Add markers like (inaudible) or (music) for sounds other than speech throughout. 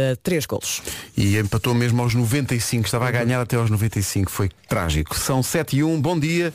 Uh, três golos. E empatou mesmo aos 95, estava a ganhar até aos 95, foi trágico. São 7 e 1, bom dia.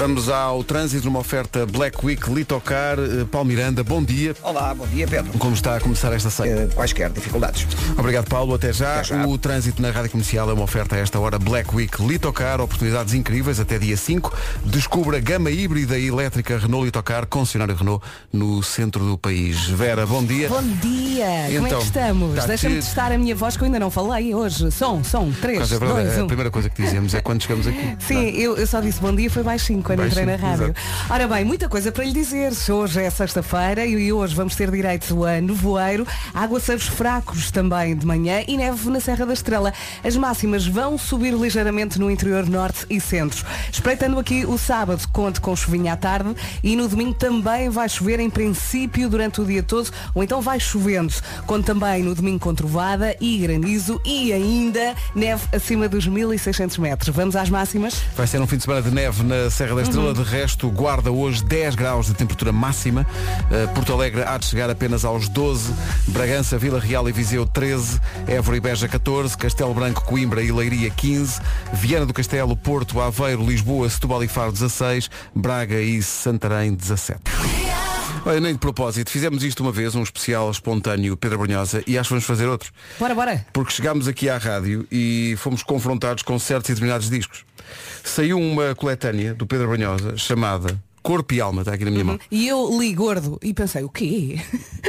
Vamos ao trânsito numa oferta Black Week Litocar. Uh, Paulo Miranda, bom dia. Olá, bom dia Pedro. Como está a começar esta ceia? Uh, quaisquer dificuldades. Obrigado Paulo, até já. Até já. O trânsito na Rádio Comercial é uma oferta a esta hora Black Week Litocar, oportunidades incríveis até dia 5. Descubra a gama híbrida e elétrica Renault Litocar, concessionário Renault, no centro do país. Vera, bom dia. Bom dia! Como é Então, que estamos? tá Deixa-me tudo- testar a minha voz que eu ainda não falei hoje. Som, som, 3, Mas é verdade, 2, a 1. primeira coisa que dizemos é quando chegamos aqui. Sim, eu, eu só disse bom dia, foi baixinho quando entrei na rádio. exato. Ora bem, muita coisa para lhe dizer. Hoje é sexta-feira e hoje vamos ter direito a nevoeiro, aguaceiros fracos também de manhã e neve na Serra da Estrela. As máximas vão subir ligeiramente no interior norte e centro. Espreitando aqui o sábado, conte com chuvinha à tarde e no domingo também vai chover em princípio durante o dia todo, ou então vai chovendo. Conte também no domingo com trovada e granizo e ainda neve acima dos 1600 metros. Vamos às máximas? Vai ser um fim de semana de neve na Serra da Estrela. De resto, guarda hoje 10 graus de temperatura máxima. Uh, Porto Alegre há de chegar apenas aos 12. Bragança, Vila Real e Viseu 13. Évora e Beja 14. Castelo Branco, Coimbra e Leiria 15. Viana do Castelo, Porto, Aveiro, Lisboa, Setúbal e Faro 16. Braga e Santarém 17. Olha, nem de propósito, fizemos isto uma vez, um especial espontâneo Pedro Brunhosa e acho que vamos fazer outro. Bora, bora. Porque chegámos aqui à rádio e fomos confrontados com certos e determinados discos. Saiu uma coletânea do Pedro Banhosa chamada Corpo e Alma, está aqui na minha mão. E eu li gordo e pensei, o quê?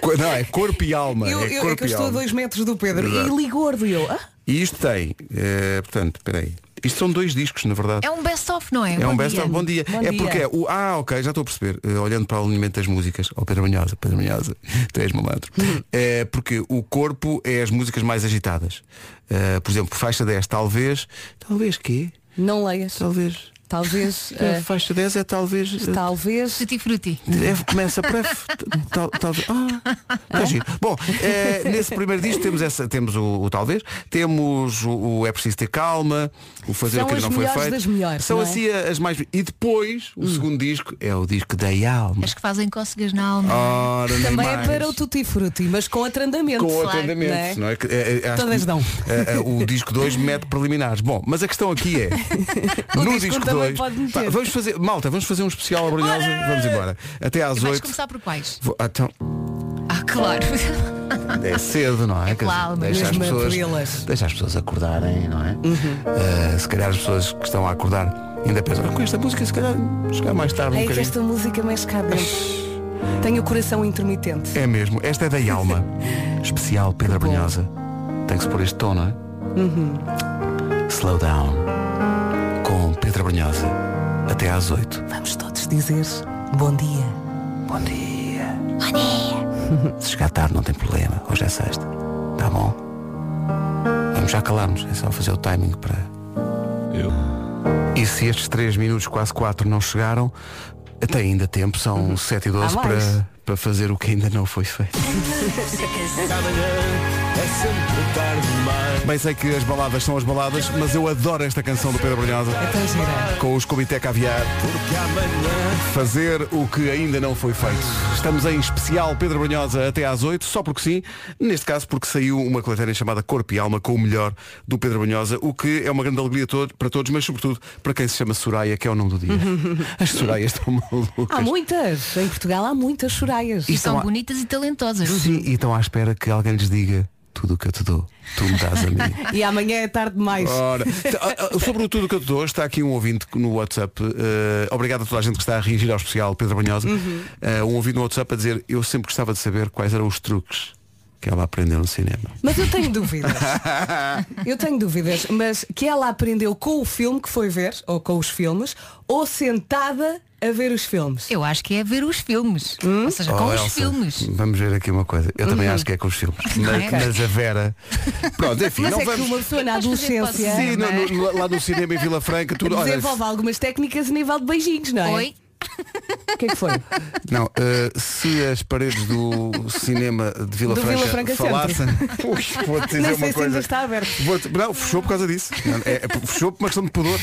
Co- Não, é Corpo e Alma. eu, é eu, é Corpo que eu estou a Alma. dois metros do Pedro Exato. e li gordo e eu, ah, E isto tem, eh, portanto, peraí. Isto são dois discos, na verdade. É um best-of, não é? É um Bom best dia. of bom dia. Bom é dia. porque é o. Ah, ok, já estou a perceber. Eh, olhando para o alinhamento das músicas. Ó Pedro Banhosa, Pedro Banhosa, (laughs) tu és malandro. (laughs) É porque o corpo é as músicas mais agitadas. Eh, por exemplo, faixa 10, talvez. Talvez quê? não leias. Talvez. Talvez, (laughs) A ah, faixa 10 é talvez. eh, talvez. Tutti frutti. F, começa por F. Tal, talvez. Ah, tá giro. Bom, eh, nesse primeiro disco temos, essa, temos o, o talvez, temos o, o É Preciso Ter Calma, o Fazer São o que as não foi feito. das melhores, São é? assim as mais. E depois, o segundo disco é o disco da alma. As que fazem cócegas na alma. Ora, Também mais. é para o Tutti Frutti, mas com atrandamento. com claro, atendimento, não é? não é? Todas que, dão. o disco 2 mete preliminares. Bom, mas a questão aqui é, (laughs) no disco disco também 2, meter. vamos fazer, malta, vamos fazer um especial à Brunhosa, vamos embora. Até às E vais 8. começar por quais? Vou- ah, então, Ah, claro. (laughs) É cedo, não é? É claro, deixa, as pessoas, abri-las. deixa as pessoas acordarem, não é? Uhum. Uh, se calhar as pessoas que estão a acordar ainda pensam, "Ah, com esta música se calhar chegar mais tarde um É bocadinho. esta música cá dentro. (laughs) Tenho o coração intermitente. É mesmo, esta é da alma. (laughs) Especial bom. Brunhosa. Tem que se pôr este tom, não é? Uhum. Slow down. Com Pedro Brunhosa. Até às 8. Vamos todos dizer bom dia. Bom dia. Bom dia. (laughs) Se chegar tarde não tem problema. Hoje é sexta. Tá bom? Vamos já calarmos. É só fazer o timing para. E se estes 3 minutos, quase 4, não chegaram, até ainda tempo, são 7 e 12 Há mais. para, para fazer o que ainda não foi feito. Bem sei que as baladas são as baladas, mas eu adoro esta canção do Pedro Brunhosa É tão gira. com os Comitê Caviar. Fazer o que ainda não foi feito. Estamos em especial Pedro Brunhosa até às 8, só porque sim. Neste caso porque saiu uma coletânea chamada Corpo e Alma com o melhor do Pedro Brunhosa, o que é uma grande alegria todo- para todos, mas sobretudo para quem se chama Soraya, que é o nome do dia. (laughs) As Sorayas estão malucas. Há muitas. Em Portugal há muitas choraias. E Estão são a- bonitas e talentosas. Sim, e estão à espera que alguém lhes diga tudo o que eu te dou, tu me dás a mim. (laughs) E amanhã é tarde demais. Ora, sobre tudo o que eu te dou, está aqui um ouvinte no WhatsApp. eh, obrigado a toda a gente que está a reagir ao especial Pedro Banhosa. Eh, um ouvinte no WhatsApp a dizer eu sempre gostava de saber quais eram os truques que ela aprendeu no cinema. Mas eu tenho dúvidas. eu tenho dúvidas, mas que ela aprendeu com o filme que foi ver, ou com os filmes, ou sentada a ver os filmes. Eu acho que é ver os filmes. Hum? Ou seja, com Oh, os Elsa, filmes. Vamos ver aqui uma coisa. Eu também acho que é com os filmes. Mas, é? mas a Vera. Pronto, enfim, Mas não é que vamos. uma pessoa na adolescência. Sim, no- no- lá no cinema em Vila Franca, tudo. Olha, desenvolve algumas técnicas a nível de beijinhos, não é? Oi? O que é que foi? Não, eh, se as paredes do cinema de Vila Do Franca, Vila Franca falassem. (laughs) Ui, vou-te dizer Nem uma coisa. está aberto. Não, fechou por causa disso. Não, é- é- fechou por uma questão de pudor.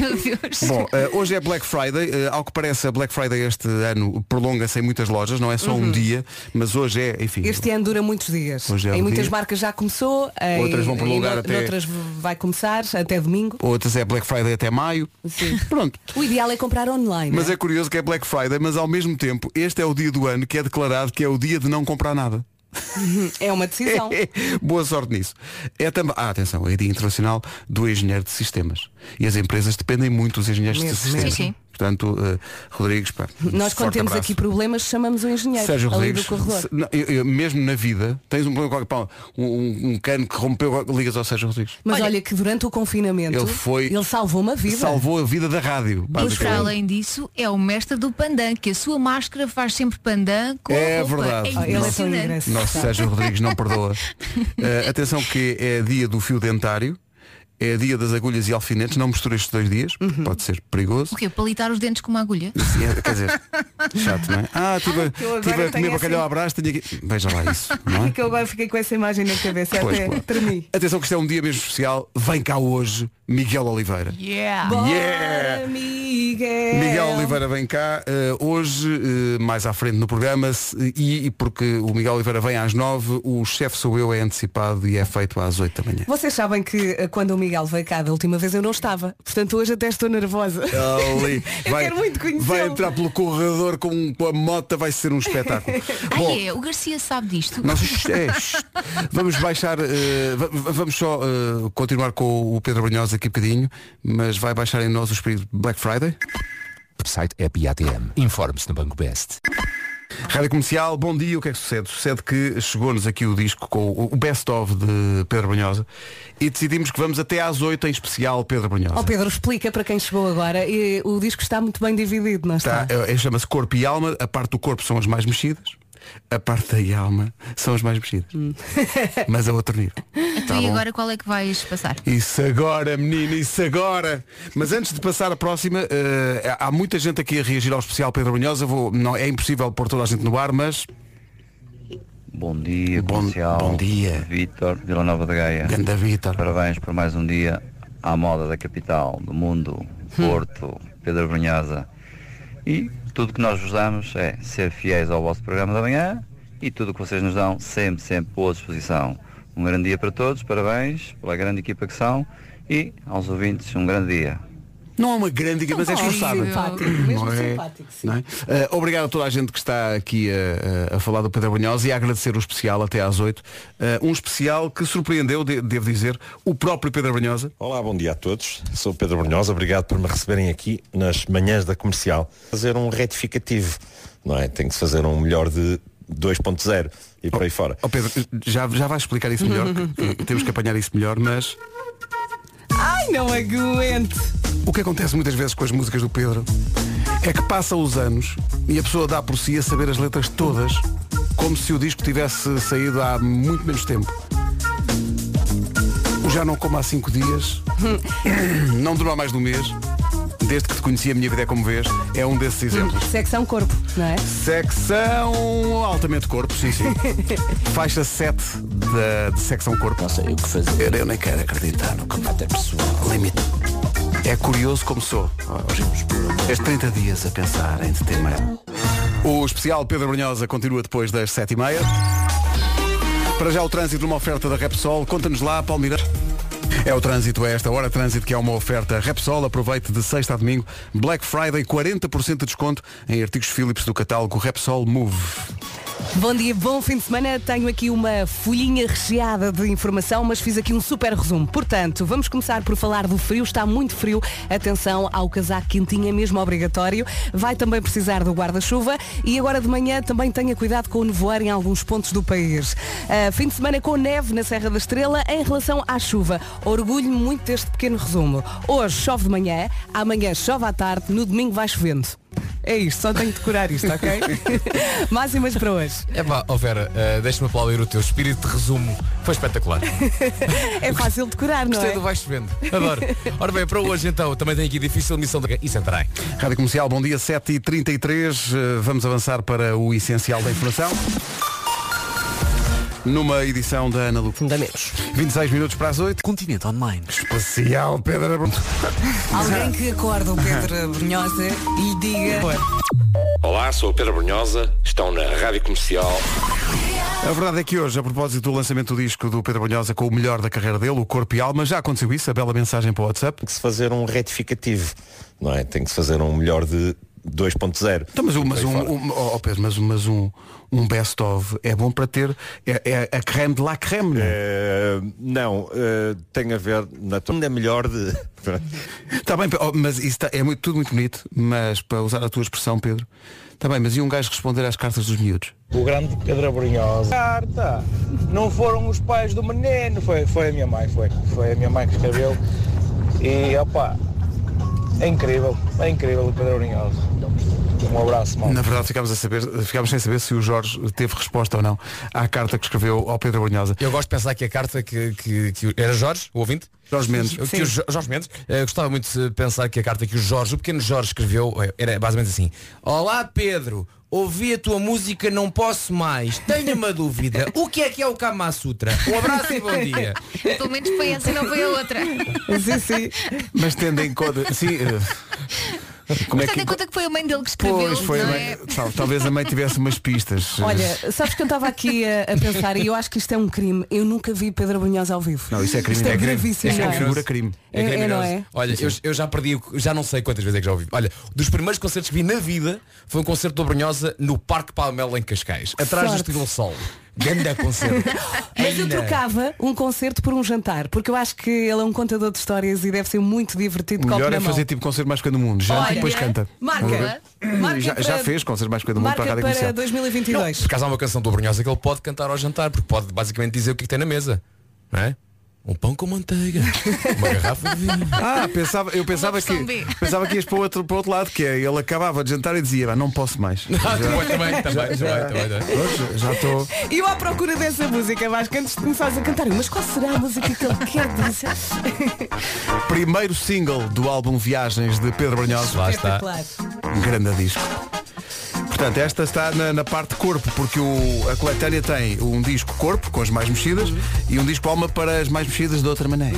Meu Deus. Bom, eh, hoje é Black Friday. Eh, ao que parece, a Black Friday este ano prolonga-se em muitas lojas, não é só um dia, mas hoje é, enfim. Uhum. Este ano dura muitos dias. Hoje é em muitas dia. marcas já começou. em- Outras vão prolongar no- até- Noutras vai começar até domingo. Outras é Black Friday até maio. Sim. Pronto. O ideal é comprar online. Mas né? é curioso que é Black Friday, mas ao mesmo tempo, este é o dia do ano que é declarado que é o dia de não comprar nada. (laughs) é uma decisão. (laughs) Boa sorte nisso. É também. Ah, atenção, é dia internacional do engenheiro de sistemas. E as empresas dependem muito dos engenheiros Mesmo, de sistemas. Sim, sim. Portanto, eh, Rodrigues, pá, Nós quando temos abraço. aqui problemas chamamos o engenheiro Sérgio Rodrigues, do corredor. se- não, eu- eu- mesmo na vida, tens um problema um, um- um cano que rompeu, ligas ao Sérgio Rodrigues. Mas olha, Olha- que durante o confinamento Ele foi- ele salvou uma vida. Salvou a vida da rádio. Mas para além disso, é o mestre do pandan, que a sua máscara faz sempre pandan com É a roupa. verdade. É Ah, ele é. Nosso Sérgio Rodrigues não perdoa. (laughs) Eh, atenção que é dia do fio dentário, é dia das agulhas e alfinetes, não mistura estes dois dias, Uhum. pode ser perigoso. O quê? Palitar os dentes com uma agulha? Sim, é, quer dizer, (laughs) chato, não é? Ah, estive tive a comer bacalhau assim- à brás, tenho aqui. Veja lá isso, não É (laughs) que eu agora fiquei com essa imagem na cabeça Pois, até claro. tremi. Atenção que isto é um dia mesmo especial. Vem cá hoje, Miguel Oliveira. Yeah! Bora, Yeah! Miguel. Miguel Oliveira vem cá eh, hoje, eh, mais à frente no programa, se- e, e porque o Miguel Oliveira vem às nove, o chefe sou eu, é antecipado e é feito às oito da manhã. Vocês sabem que eh, quando o Miguel veio cá da última vez eu não estava. Portanto hoje até estou nervosa. Ali, (laughs) Eu quero muito conhecê-lo. vai entrar pelo corredor com, com a moto, vai ser um espetáculo. (laughs) Bom, Ai é, o Garcia sabe disto. nós, é, vamos baixar, va- vamos só eh, continuar com o Pedro Brunhosa aqui um bocadinho, mas vai baixar em nós o espírito Black Friday. Site app ATM. Informe-se no Banco Best. Rádio Comercial, bom dia, o que é que sucede? Sucede que chegou-nos aqui o disco com o o best-of de Pedro Brunhosa e decidimos que vamos até às 8 em especial Pedro Brunhosa. Ó Pedro, explica para quem chegou agora. E o disco está muito bem dividido, não está? Tá, é- é- Chama-se Corpo e Alma, a parte do corpo são as mais mexidas, a parte da alma são as mais mexidas. (laughs) Mas a outro nível. Então Tá e agora qual é que vais passar? Isso agora, menina, isso agora. Mas antes de passar a próxima, eh, há muita gente aqui a reagir ao especial Pedro Brunhosa. Vou, não, é impossível pôr toda a gente no ar, mas Bom dia, Bom- comercial. bom dia. Vítor, Vila Nova da Gaia. Ganda Vitor. Parabéns por mais um dia à moda da capital, do mundo, Porto, Pedro Brunhosa. E tudo que nós vos damos é ser fiéis ao vosso programa da manhã e tudo o que vocês nos dão sempre, sempre boa disposição. Um grande dia para todos, parabéns pela grande equipa que são e aos ouvintes um grande dia. Não é uma grande equipa, mas é esforçada. Simpático, mesmo é? simpático, sim. É? Eh, obrigado a toda a gente que está aqui a, a- falar do Pedro Brunhosa e a agradecer o especial até às 8. Eh, um especial que surpreendeu, de- devo dizer, o próprio Pedro Brunhosa. Olá, bom dia a todos. Sou Pedro Brunhosa, obrigado por me receberem aqui nas manhãs da comercial. Fazer um retificativo, não é? Tem que se fazer um melhor de 2.0 e por aí fora. Ó Pedro, já, já vais explicar isso melhor, (laughs) que- que temos que apanhar isso melhor, mas Ai, não aguento. o que acontece muitas vezes com as músicas do Pedro é que passam os anos e a pessoa dá por si a saber as letras todas, como se o disco tivesse saído há muito menos tempo. O Já Não Como Há Cinco Dias (laughs) não durou mais de um mês. Desde que te conheci a minha vida é como vês, é um desses exemplos. Secção corpo, não é? Secção altamente corpo, sim, sim. (laughs) Faixa 7 da, de secção corpo. Não sei o que fazer. Eu nem quero acreditar no que Até pessoal. limite. É curioso como sou. Estes 30 dias a pensar em te ter mais. O especial Pedro Brunhosa continua depois das 7h30. Para já o trânsito numa oferta da Repsol. Conta-nos lá, Palmeiras. É o trânsito a esta hora, trânsito que é uma oferta Repsol, aproveite de sexta a domingo, Black Friday, 40% de desconto em artigos Philips do catálogo Repsol Move. Bom dia, bom fim de semana. Tenho aqui uma folhinha recheada de informação, mas fiz aqui um super resumo. Portanto, vamos começar por falar do frio. Está muito frio. Atenção ao casaco quentinho, é mesmo obrigatório. Vai também precisar do guarda-chuva. E agora de manhã também tenha cuidado com o nevoeiro em alguns pontos do país. Ah, fim de semana com neve na Serra da Estrela. Em relação à chuva, orgulho-me muito deste pequeno resumo. Hoje chove de manhã, amanhã chove à tarde, no domingo vai chovendo. É isto, só tenho que decorar isto, ok? (laughs) Máximas para hoje. É pá, ó Vera, eh, deixa-me aplaudir o teu espírito de resumo. Foi espetacular. (laughs) É fácil decorar, não Gostei é? do vais vendo. Adoro. Ora bem, para hoje então, também tenho aqui difícil missão de... Isso entrará. Rádio Comercial, bom dia, 7h33. Eh, Vamos avançar para o essencial da informação. Numa edição da Ana Lu. Fundamentos. 26 minutos para as 8. Continente Online. Especial Pedro Abrão. (laughs) Alguém que acorda o Pedro Brunhosa e lhe diga. Olá, sou o Pedro Brunhosa, estão na Rádio Comercial. A verdade é que hoje, a propósito do lançamento do disco do Pedro Brunhosa com o melhor da carreira dele, o Corpo e Alma, já aconteceu isso, a bela mensagem para o WhatsApp. Tem que se fazer um retificativo, não é? Tem que se fazer um melhor de 2.0. Então, mas, um- mas, Por aí um, um- oh, Pedro, mas, mas um, um best-of é bom para ter é, é a creme de la creme. não é? Eh, não, eh, tem a ver na tua é melhor de. Está (laughs) bem, oh, mas isso tá- é muito, tudo muito bonito, mas para usar a tua expressão, Pedro, está bem, mas e um gajo responder às cartas dos miúdos? O grande Pedro Brunhosa. Carta! Não foram os pais do menino, foi, foi a minha mãe, foi. Foi a minha mãe que escreveu. E opa, é incrível, é incrível o Pedro Brunhosa. Um abraço, mal. Na verdade ficámos, a saber, ficámos sem saber se o Jorge teve resposta ou não à carta que escreveu ao Pedro Brunhosa. Eu gosto de pensar que a carta que, que, que o- era Jorge, o ouvinte? Jorge Mendes. Que o Jo- Jorge Mendes, eh, gostava muito de pensar que a carta que o Jorge, o pequeno Jorge escreveu, eh, era basicamente assim. Olá Pedro, ouvi a tua música, não posso mais. Tenho uma dúvida. O que é que é o Kama Sutra? Um abraço e bom dia. (laughs) Pelo menos foi essa e não foi a outra. sim, sim. Mas tendo em conta. Sim, eh, como é Mas tendo que. em conta que foi a mãe dele que escreveu, Pois foi a não mãe- é? tal- talvez a mãe tivesse umas pistas. Olha, sabes que eu estava aqui a, a pensar e eu acho que isto é um crime. Eu nunca vi Pedro Brunhosa ao vivo. Não, isso é crime. Isto é, É gravíssimo. Isso é não é? figura crime. É, é, não criminoso. É? Olha, eu, eu já perdi, já não sei quantas vezes é que já ouvi. Olha, dos primeiros concertos que vi na vida foi um concerto do Brunhosa no Parque Palmela em Cascais, atrás do Sorte. Estilo Sol. Ganda concerto. (laughs) Mas eu trocava um concerto por um jantar, porque eu acho que ele é um contador de histórias e deve ser muito divertido O melhor é mão. fazer tipo concerto mais pequeno do mundo. Já Olha, depois canta. Marca. Marca já, para- já fez concerto mais pequeno do mundo Marca para a Rádio para Comercial. 2022. Por acaso há uma canção do Brunhosa que ele pode cantar ao jantar, porque pode basicamente dizer o que, é que tem na mesa. Não é? Um pão com manteiga, uma garrafa de vinho. (laughs) Ah, pensava, eu pensava que, B. pensava que ias para o outro, para o outro lado, que é ele acabava de jantar e dizia, "Ah, não posso mais. Ah, também, também, já estou. E eu à procura dessa música, Vasco, antes de começares a cantar, mas qual será a música que ele quer dizer? Primeiro single do álbum Viagens de Pedro Brunhosa. Lá está. Um grande disco. Portanto, esta está na, na parte corpo, porque o, a coletânea tem um disco corpo, com as mais mexidas, e um disco alma para as mais mexidas de outra maneira.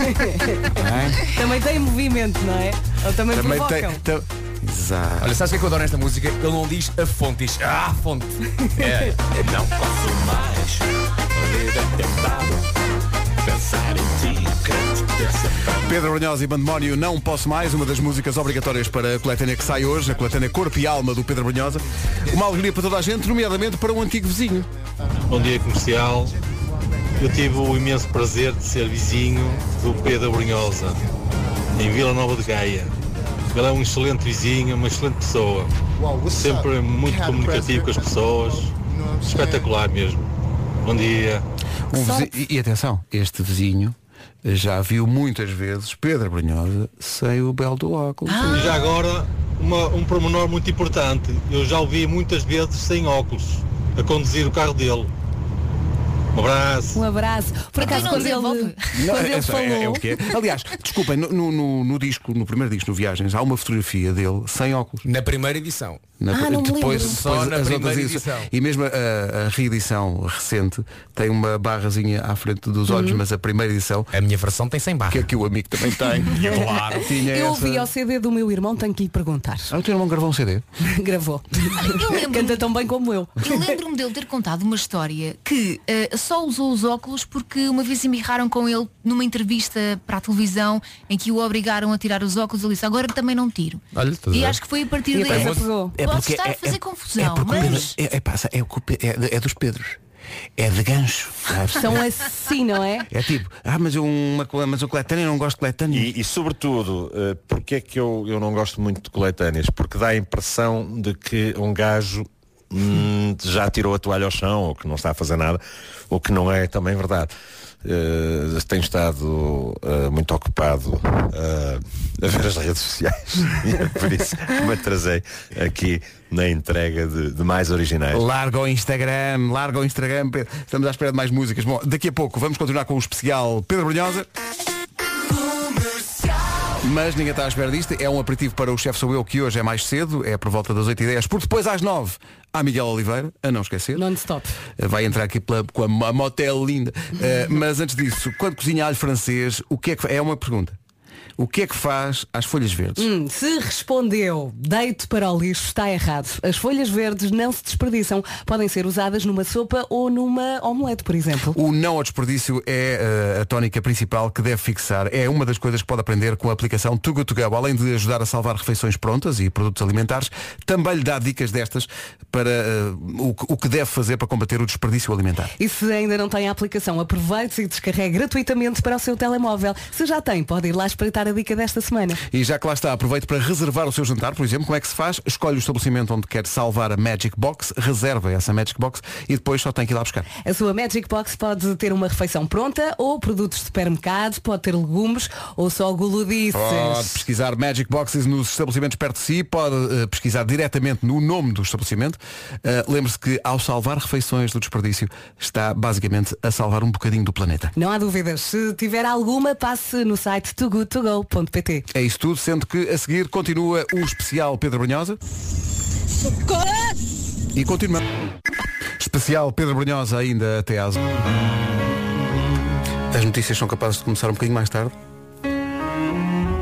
É? (laughs) Também tem movimento, não é? Ou também, Também provocam. tem. Exato. Olha, sabes o que é que eu adoro nesta música? Ele não diz a fonte, diz ah, a fonte. É. Não posso mais Pedro Brunhosa e Bandemónio Não Posso Mais, uma das músicas obrigatórias para a coletânea que sai hoje, a coletânea Corpo e Alma do Pedro Brunhosa. Uma alegria para toda a gente, nomeadamente para um antigo vizinho. Bom dia comercial. Eu tive o imenso prazer de ser vizinho do Pedro Brunhosa, em Vila Nova de Gaia. Ele é um excelente vizinho, uma excelente pessoa. Sempre muito comunicativo com as pessoas. Espetacular mesmo. Bom dia. Um vizi- e, e atenção, este vizinho já viu muitas vezes Pedro Brunhosa sem o belo do óculos. E já agora, uma- um pormenor muito importante. Eu já o vi muitas vezes sem óculos, a conduzir o carro dele. Um abraço. Um abraço. Por acaso, não quando ele? Não, quando é, ele só- falou. é- é o que é. Aliás, desculpem, no- no- no disco, no primeiro disco, no Viagens, há uma fotografia dele sem óculos. Na primeira edição. Na- Ah, não me depois, lembro. Só depois na as outras edição. E mesmo a, a reedição recente tem uma barrazinha à frente dos olhos, Uhum. mas a primeira edição, A minha versão tem 100 barra. que é que o amigo também tem, (laughs) claro, tinha Eu essa... ouvi ao CD do meu irmão, tenho que lhe perguntar. Ah, o teu irmão gravou um CD? (laughs) Gravou. Eu lembro-me Canta tão bem como eu. Eu lembro-me dele ter contado uma história que eh, só usou os óculos porque uma vez embirraram com ele numa entrevista para a televisão em que o obrigaram a tirar os óculos. Ele disse, agora também não tiro. Olha, e acho que foi a partir daí. Apagou. Pode estar a fazer confusão, porque o Pedro- mas é, é, passa, é, é é dos Pedros. É de gancho. São assim, não é? É tipo, ah, mas eu, uma, mas eu coletânea não gosto de coletânea. E, e, sobretudo, eh, porque é que eu, eu não gosto muito de coletâneas? Porque dá a impressão de que um gajo hum, já tirou a toalha ao chão ou que não está a fazer nada, o que não é também verdade. Uh, tenho estado uh, muito ocupado uh, a ver as redes sociais (laughs) e é por isso me atrasei aqui na entrega de, de mais originais. Larga o Instagram, larga o Instagram, Pedro. Estamos à espera de mais músicas. Bom, daqui a pouco vamos continuar com o especial Pedro Brunhosa. Mas ninguém está à espera disto. É um aperitivo para o chefe Sou Eu, que hoje é mais cedo, é por volta das 8h10, porque depois às 9 há Miguel Oliveira, a não esquecer. Non-stop. Vai entrar aqui pela, com a, a motel linda. Uh, mas antes disso, quando cozinha alho francês, o que é que É uma pergunta. O que é que faz às folhas verdes? Hum, se respondeu deito para o lixo, está errado. As folhas verdes não se desperdiçam. Podem ser usadas numa sopa ou numa omelete, por exemplo. O não ao desperdício é uh, a tónica principal que deve fixar. É uma das coisas que pode aprender com a aplicação Good To Go. Além de ajudar a salvar refeições prontas e produtos alimentares, também lhe dá dicas destas para uh, o, que- o que deve fazer para combater o desperdício alimentar. E se ainda não tem a aplicação, aproveite e descarregue gratuitamente para o seu telemóvel. Se já tem, pode ir lá espreitar a dica desta semana. E já que lá está, aproveite para reservar o seu jantar, por exemplo, como é que se faz? Escolhe o estabelecimento onde quer salvar a Magic Box, reserva essa Magic Box e depois só tem que ir lá buscar. A sua Magic Box pode ter uma refeição pronta ou produtos de supermercado, pode ter legumes ou só guludices. Pode pesquisar Magic Boxes nos estabelecimentos perto de si, pode eh, pesquisar diretamente no nome do estabelecimento. Eh, Lembre-se que ao salvar refeições do desperdício, está basicamente a salvar um bocadinho do planeta. Não há dúvidas. Se tiver alguma, passe no site É isso tudo, sendo que a seguir continua o especial Pedro Brunhosa. E continua. Especial Pedro Brunhosa ainda até às. As notícias são capazes de começar um bocadinho mais tarde.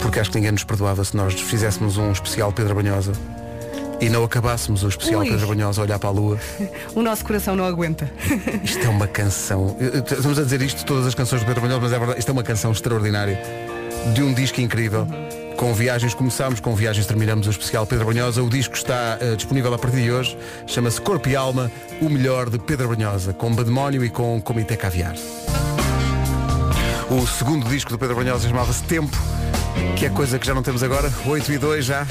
Porque acho que ninguém nos perdoava se nós fizéssemos um especial Pedro Brunhosa e não acabássemos o especial Ui. Pedro Brunhosa a olhar para a lua. (laughs) O nosso coração não aguenta. (laughs) Isto é uma canção. Estamos a dizer isto de todas as canções do Pedro Brunhosa, mas é verdade, isto é uma canção extraordinária. De um disco incrível. Com viagens começámos, com viagens terminamos o especial Pedro Brunhosa. O disco está eh, disponível a partir de hoje. Chama-se Corpo e Alma, o melhor de Pedro Brunhosa, com Bademónio e com Comitê Caviar. O segundo disco do Pedro Brunhosa chamava-se Tempo, que é coisa que já não temos agora. 8 e 2 já.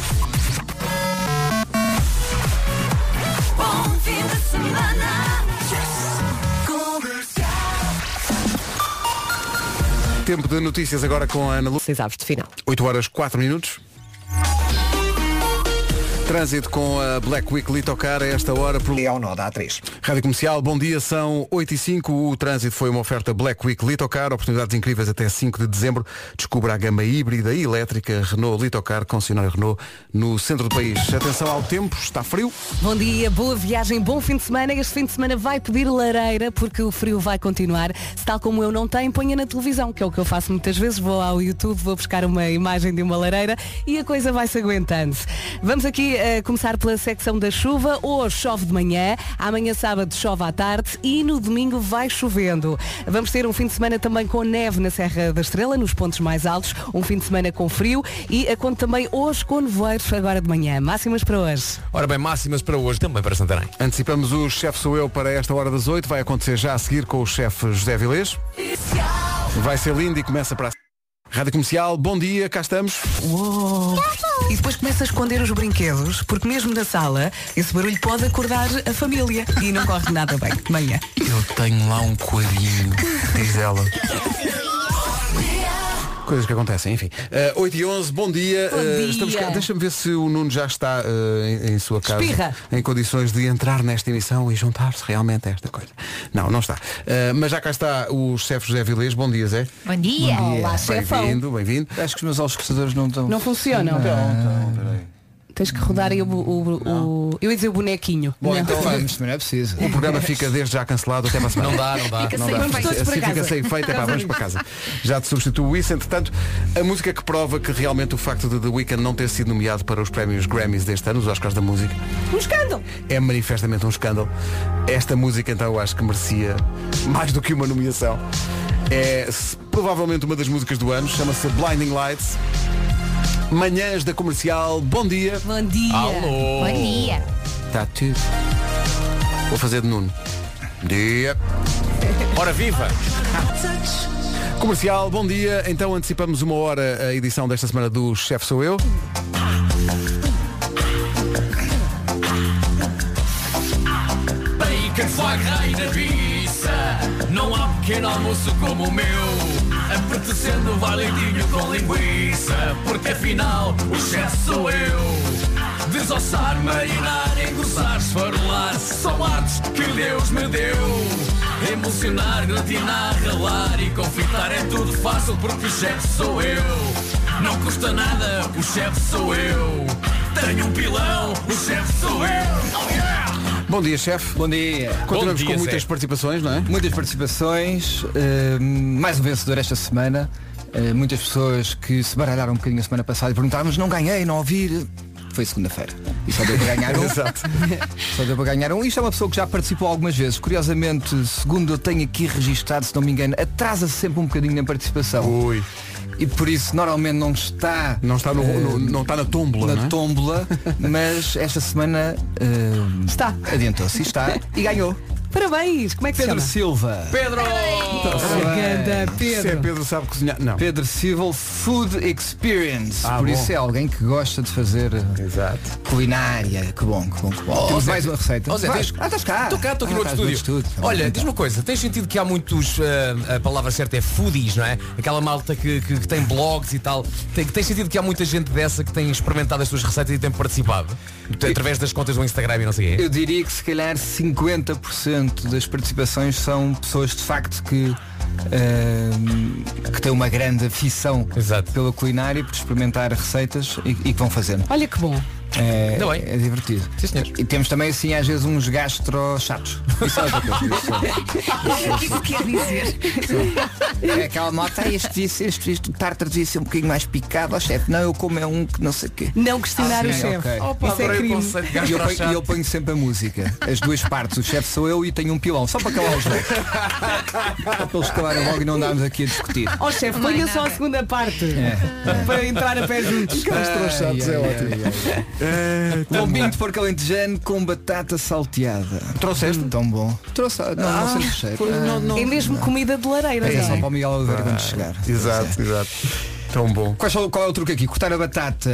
Tempo de notícias agora com a Ana Lu. 6 aves de final. 8 horas 4 minutos. Trânsito com a Black Week Litocar a esta hora por... É ao nó da A3. Rádio Comercial, bom dia, são 8 e 5 O trânsito foi uma oferta Black Week Litocar Oportunidades incríveis até 5 de dezembro Descubra a gama híbrida e elétrica Renault Litocar, concessionário Renault No centro do país, atenção ao tempo Está frio, Bom dia, boa viagem, bom fim de semana. Este fim de semana vai pedir lareira porque o frio vai continuar. Se tal como eu não tenho, ponha na televisão, que é o que eu faço muitas vezes. Vou ao YouTube, vou buscar uma imagem de uma lareira e a coisa vai se aguentando. Vamos aqui eh, começar pela secção da chuva. Hoje chove de manhã, amanhã sábado chove à tarde e no domingo vai chovendo. Vamos ter um fim de semana também com neve na Serra da Estrela, nos pontos mais altos. Um fim de semana com frio e a conta também hoje com nevoeiros agora de manhã. Máximas para hoje. Ora bem, máximas para hoje, também para Santarém. antecipamos o chefe sou eu para esta hora das 8 Vai acontecer já a seguir com o chefe José Vilês Vai ser lindo e começa para a... Rádio Comercial, bom dia, cá estamos E depois começa a esconder os brinquedos, porque mesmo na sala, esse barulho pode acordar a família. E não corre nada bem de manhã. Eu tenho lá um coelhinho, diz ela. Coisas que acontecem, enfim. Uh, 8 e 11, bom dia. Bom Uh, dia. estamos cá. Deixa-me ver se o Nuno já está uh, em, em sua casa Espirra. em condições de entrar nesta emissão e juntar-se realmente a esta coisa. Não, não está. Uh, mas já cá está o chefe José Vilês. Bom dia, Zé. Bom dia. Olá, chefão. Bem-vindo, bem-vindo. Acho que os meus auscultadores não estão. Não funcionam. Tens que rodar aí o, o, o- Eu ia dizer o bonequinho. Bom, Não. então vamos, (laughs) não é preciso. O programa fica desde já cancelado até para a semana. Não dá, não dá. Fica não sem dá. Vamos todos para assim fica casa. sem feito, é pá, vamos para casa. Já te substituo isso, entretanto, a música que prova que realmente o facto de The Weeknd não ter sido nomeado para os prémios Grammys deste ano, os Oscars da Música, Um escândalo. é manifestamente um escândalo. Esta música então eu acho que merecia mais do que uma nomeação. É provavelmente uma das músicas do ano, chama-se Blinding Lights. Manhãs da Comercial, bom dia. Bom dia. Alô. Bom dia. Está tudo. Vou fazer de Nuno. Dia. Ora viva! Comercial, bom dia. Então antecipamos uma hora a edição desta semana do Chefe Sou Eu. barra e na pizza. Não há pequeno almoço como o meu. Apetecendo validinho com linguiça. Porque afinal o chefe sou eu. Desossar, marinar, engrossar, esfarolar São artes que Deus me deu Emocionar, gratinar, ralar e confitar É tudo fácil porque o chefe sou eu Não custa nada, o chefe sou eu Tenho um pilão, o chefe sou eu oh, yeah! Bom dia, chefe. Bom dia. Continuamos Bom dia, com muitas Zé. participações, não é? Muitas participações, eh, mais um vencedor esta semana. Eh, muitas pessoas que se baralharam um bocadinho a semana passada e perguntaram, mas não ganhei, não ouvi. Foi segunda-feira. E só deu para ganhar (laughs) um. Exato. (laughs) Só deu para ganhar um. Isto é uma pessoa que já participou algumas vezes. Curiosamente, segundo eu tenho aqui registado, se não me engano, atrasa-se sempre um bocadinho na participação. Ui. E por isso normalmente não está. Não está, no, eh, no- não está na tómbola, na é? tómbola, mas esta semana eh, Está. adiantou-se e está e ganhou. Parabéns, como é que Pedro se Silva. Pedro! Ganda Se é Pedro. Pedro sabe cozinhar. Não. Pedro Civil Food Experience. Ah, Por bom. isso é alguém que gosta de fazer eh, Exato. culinária. Que bom, que bom, que bom. Temos Zé, mais uma receita. oh, Zé, Vais- tens- Ah, estás cá. Estou cá, estou aqui Ah, no outro estás estúdio. Tá Olha, então. diz-me uma coisa, tens sentido que há muitos, ah, a palavra certa é foodies, não é? Aquela malta que, que- que tem blogs e tal. Tem, tens sentido que há muita gente dessa que tem experimentado as suas receitas e tem participado? Através das contas do Instagram e não sei o quê. Eu diria que se calhar 50% das participações são pessoas de facto que ehm, que têm uma grande afição pela culinária por experimentar receitas e, e que vão fazendo. Olha que bom. É, Ainda bem. é divertido. E temos também assim às vezes uns gastro chatos. (laughs) Isso é outra coisa. Isso é- O que isso quer dizer? É aquela nota, ah, este, ser- este, este tártaro devia ser um bocadinho mais picado, ó chefe. Não, eu como é um que não sei o quê. Não questionar Ah, o sim, chefe. ok. Opa, Isso é adorei o crime. conceito de E eu, ponho, e eu ponho sempre a música. As duas partes. O chefe sou eu e tenho um pilão. Só para calar os dois. Só para eles calarem logo e não andarmos aqui a discutir. Ó chefe, Não é ponha só a segunda parte. É. Para entrar a pé juntos. Gastrochatos é ótimo. Lombinho de porco alentejano com batata salteada. Trouxeste? Hum, tão bom. Trouxe, não, não sei se cheiro. Ah, É mesmo comida de lareira. É não só é? para o Miguel Oliveira quando chegar. Exato, exato. Tão bom. Qual, é o- qual é o truque aqui? Cortar a batata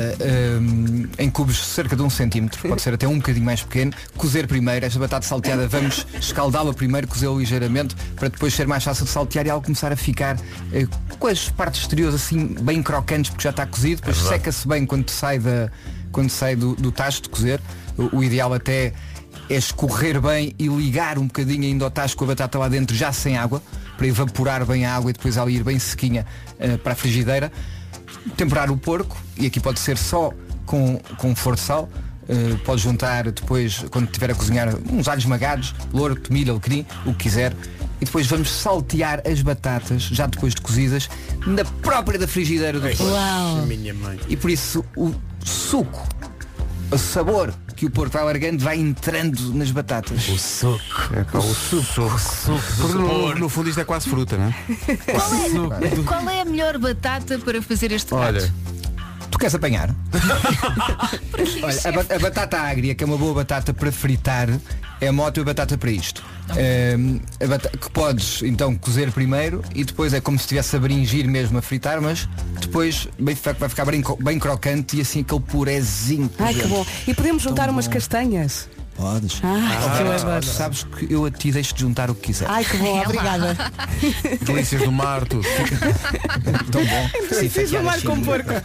hum, em cubos cerca de um centímetro, pode ser até um bocadinho mais pequeno, cozer primeiro, esta batata salteada vamos escaldá-la primeiro, cozê-la ligeiramente, para depois ser mais fácil de saltear e ela começar a ficar eh, com as partes exteriores assim bem crocantes porque já está cozido, depois verdade. seca-se bem quando sai, da, quando sai do, do tacho de cozer. O, o ideal até é escorrer bem e ligar um bocadinho ainda ao tacho com a batata lá dentro já sem água, para evaporar bem a água e depois ela ir bem sequinha eh, para a frigideira temperar o porco e aqui pode ser só com, com forno de sal Uh, pode juntar depois quando estiver a cozinhar uns alhos esmagados louro, tomilho, alecrim, o que quiser e depois vamos saltear as batatas já depois de cozidas na própria da frigideira do porco Uau. Minha mãe. e por isso o suco o sabor que o porco vai largando vai entrando nas batatas o suco É, pá, o suco. Porque no, no fundo isto é quase fruta, não é? (laughs) Qual é, qual é a melhor batata para fazer este prato? Olha. Tu queres apanhar? (laughs) Olha, a, ba- a batata agria, que é uma boa batata para fritar, é a moto e a batata para isto. Ehm, a bata- que podes então cozer primeiro e depois é como se estivesse a bringir mesmo a fritar, mas depois bem, vai ficar bem, bem crocante e assim aquele purezinho. por Ai que bom. E podemos juntar Tão umas bom. castanhas. Podes. Ah, que eu adoro. sabes que eu a ti deixo de juntar o que quiser. Ai que bom, obrigada. (laughs) Delícias do mar, tudo. (laughs) Tão bom. Preciso de mais com porco. (laughs)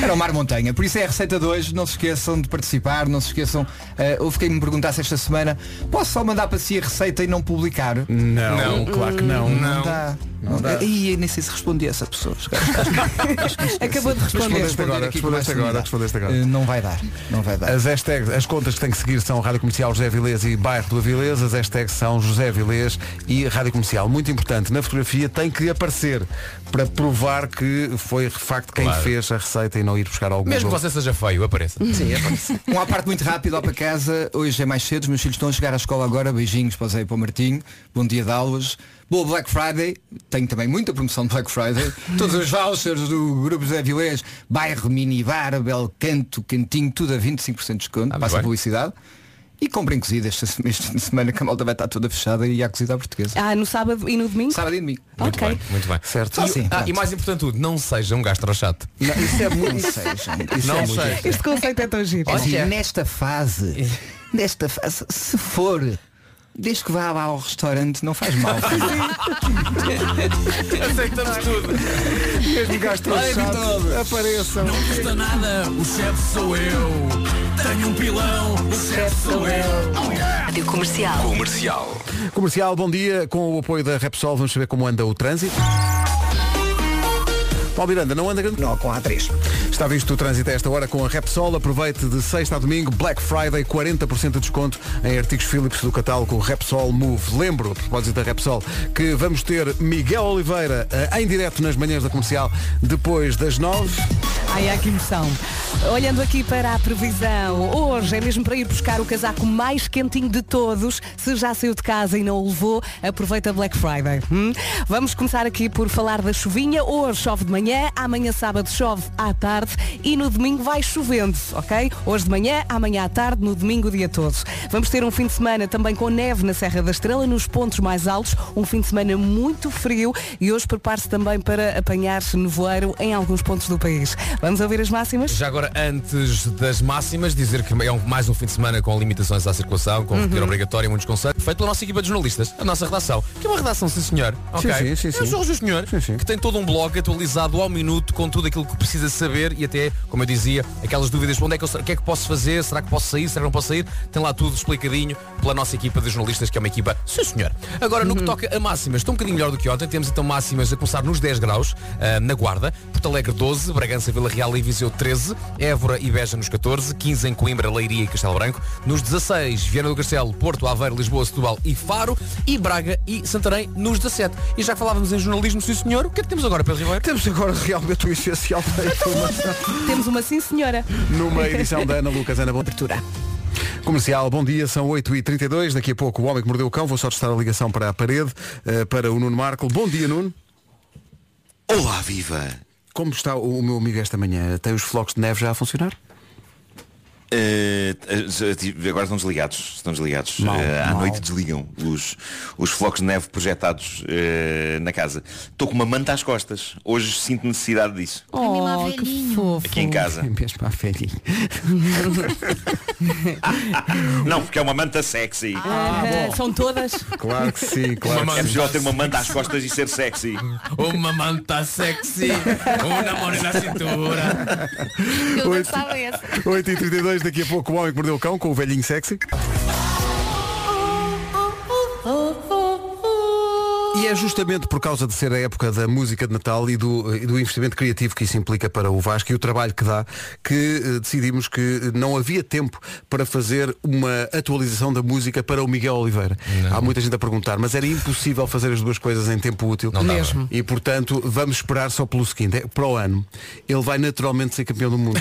Era o Mar Montanha. Por isso é a receita de hoje. Não se esqueçam de participar. Não se esqueçam. Uh, houve quem me perguntasse esta semana. Posso só mandar para si a receita e não publicar? Não, Não. claro que não. Não, Não. dá. Não dá. Ih, eu nem sei se respondi a essa pessoa. Acabou de responder. Respondeste agora, respondeste agora, respondeste agora. Uh, não vai dar. Não vai dar. As hashtags, as contas que têm que seguir são Rádio Comercial José Vilês e Bairro do Avilés. As hashtags são José Vilês e Rádio Comercial. Muito importante, na fotografia tem que aparecer para provar que foi de facto quem Claro. fez a receita e não ir buscar algum Mesmo que você seja feio, apareça. Sim, aparece. (laughs) Um à parte muito rápido, lá para casa. Hoje é mais cedo, os meus filhos estão a chegar à escola agora. Beijinhos para o Zé e para o Martinho. Bom dia de aulas. Boa Black Friday. Tenho também muita promoção de Black Friday. (laughs) Todos os vouchers do Grupo José Vilés, bairro, minibar, bel canto, cantinho, tudo a 25% de desconto. Ah, Passa a publicidade. E comprem cozida esta, se- (laughs) esta semana que a malta vai estar toda fechada e há cozida à portuguesa. Ah, no sábado e no domingo? Sábado e domingo. Muito Ok. bem, muito bem. Certo. E, ah, pronto. e mais importante tudo, não seja um gastrochato. Não, isso é muito. Não seja. Isso Não é seja. Este conceito é tão giro. É assim, nesta fase nesta fase, se for, desde que vá lá ao restaurante, não faz mal. (laughs) Aceitamos tudo. Mesmo gasto apareçam. Não custa nada, o chefe sou eu. Tenho um pilão, o chefe sou eu. Rádio Comercial. Comercial. Comercial, bom dia. Com o apoio da Repsol, vamos saber como anda o trânsito. Paulo Miranda, não anda grande? Não, com a A3. Está visto o trânsito a esta hora com a Repsol. Aproveite de sexta a domingo, Black Friday, 40% de desconto em artigos Philips do catálogo Repsol Move. Lembro, a propósito da Repsol, que vamos ter Miguel Oliveira eh, em direto nas manhãs da comercial depois das nove. Ai, há que emoção. Olhando aqui para a previsão, hoje é mesmo para ir buscar o casaco mais quentinho de todos. Se já saiu de casa e não o levou, aproveita Black Friday. hum? Vamos começar aqui por falar da chuvinha. Hoje chove de manhã, amanhã sábado chove à tarde e no domingo vai chovendo, ok? Hoje de manhã, amanhã à tarde, no domingo o dia todo. Vamos ter um fim de semana também com neve na Serra da Estrela, nos pontos mais altos. Um fim de semana muito frio e hoje prepare-se também para apanhar-se nevoeiro em alguns pontos do país. Vamos ouvir as máximas? Já agora, antes das máximas, dizer que é mais um fim de semana com limitações à circulação, com Uhum. obrigatório e muitos conselhos, feito pela nossa equipa de jornalistas, a nossa redação, que é uma redação, sim senhor. ok? sim, sim, sim. Eu sou o José Senhor, Sim, sim. que tem todo um blog atualizado ao minuto com tudo aquilo que precisa saber e até, como eu dizia, aquelas dúvidas, onde é que eu, o que é que posso fazer, será que posso sair, será que não posso sair, tem lá tudo explicadinho pela nossa equipa de jornalistas, que é uma equipa, sim senhor. Agora, no que toca a máximas, estou um bocadinho melhor do que ontem, temos então máximas a começar nos 10 graus, ah, na Guarda, Porto Alegre 12, Bragança, Vila Real e Viseu 13, Évora e Beja nos 14, 15 em Coimbra, Leiria e Castelo Branco, nos 16, Viana do Castelo, Porto, Aveiro, Lisboa, Setúbal e Faro, e Braga e Santarém nos 17. E já que falávamos em jornalismo, sim senhor, o que é que temos agora, Pedro Ribeiro? Temos agora realmente o essencial da informação Temos uma sim senhora. numa edição da Ana Lucas. Ana, boa abertura. Comercial, bom dia, são 8h32, daqui a pouco o Homem que Mordeu o Cão, vou só testar a ligação para a parede, eh, para o Nuno Marco. Bom dia, Nuno. Olá, viva! Como está o o meu amigo esta manhã? Tem os flocos de neve já a funcionar? Uh, agora estão desligados, estão desligados. Mal, uh, à mal. noite desligam os, os flocos de neve projetados uh, na casa. Estou com uma manta às costas. Hoje sinto necessidade disso. Oh, que fofo. Aqui em casa. (laughs) (laughs) Não, porque é uma manta sexy. Ah, ah, são todas? Claro que sim, é claro. Que é melhor ter uma manta às costas e ser sexy. Uma manta sexy, uma mão na cintura. Eu 8, 8 e 32 6, daqui a pouco o homem que mordeu o cão com o velhinho sexy. Oh, oh, oh, e é justamente por causa de ser a época da música de Natal e do, e do investimento criativo que isso implica para o Vasco e o trabalho que dá, que eh, decidimos que não havia tempo para fazer uma atualização da música para o Miguel Oliveira. Há muita gente a perguntar, mas era impossível fazer as duas coisas em tempo útil. Não dava. Mesmo. E portanto vamos esperar só pelo seguinte, é, para o ano ele vai naturalmente ser campeão do mundo.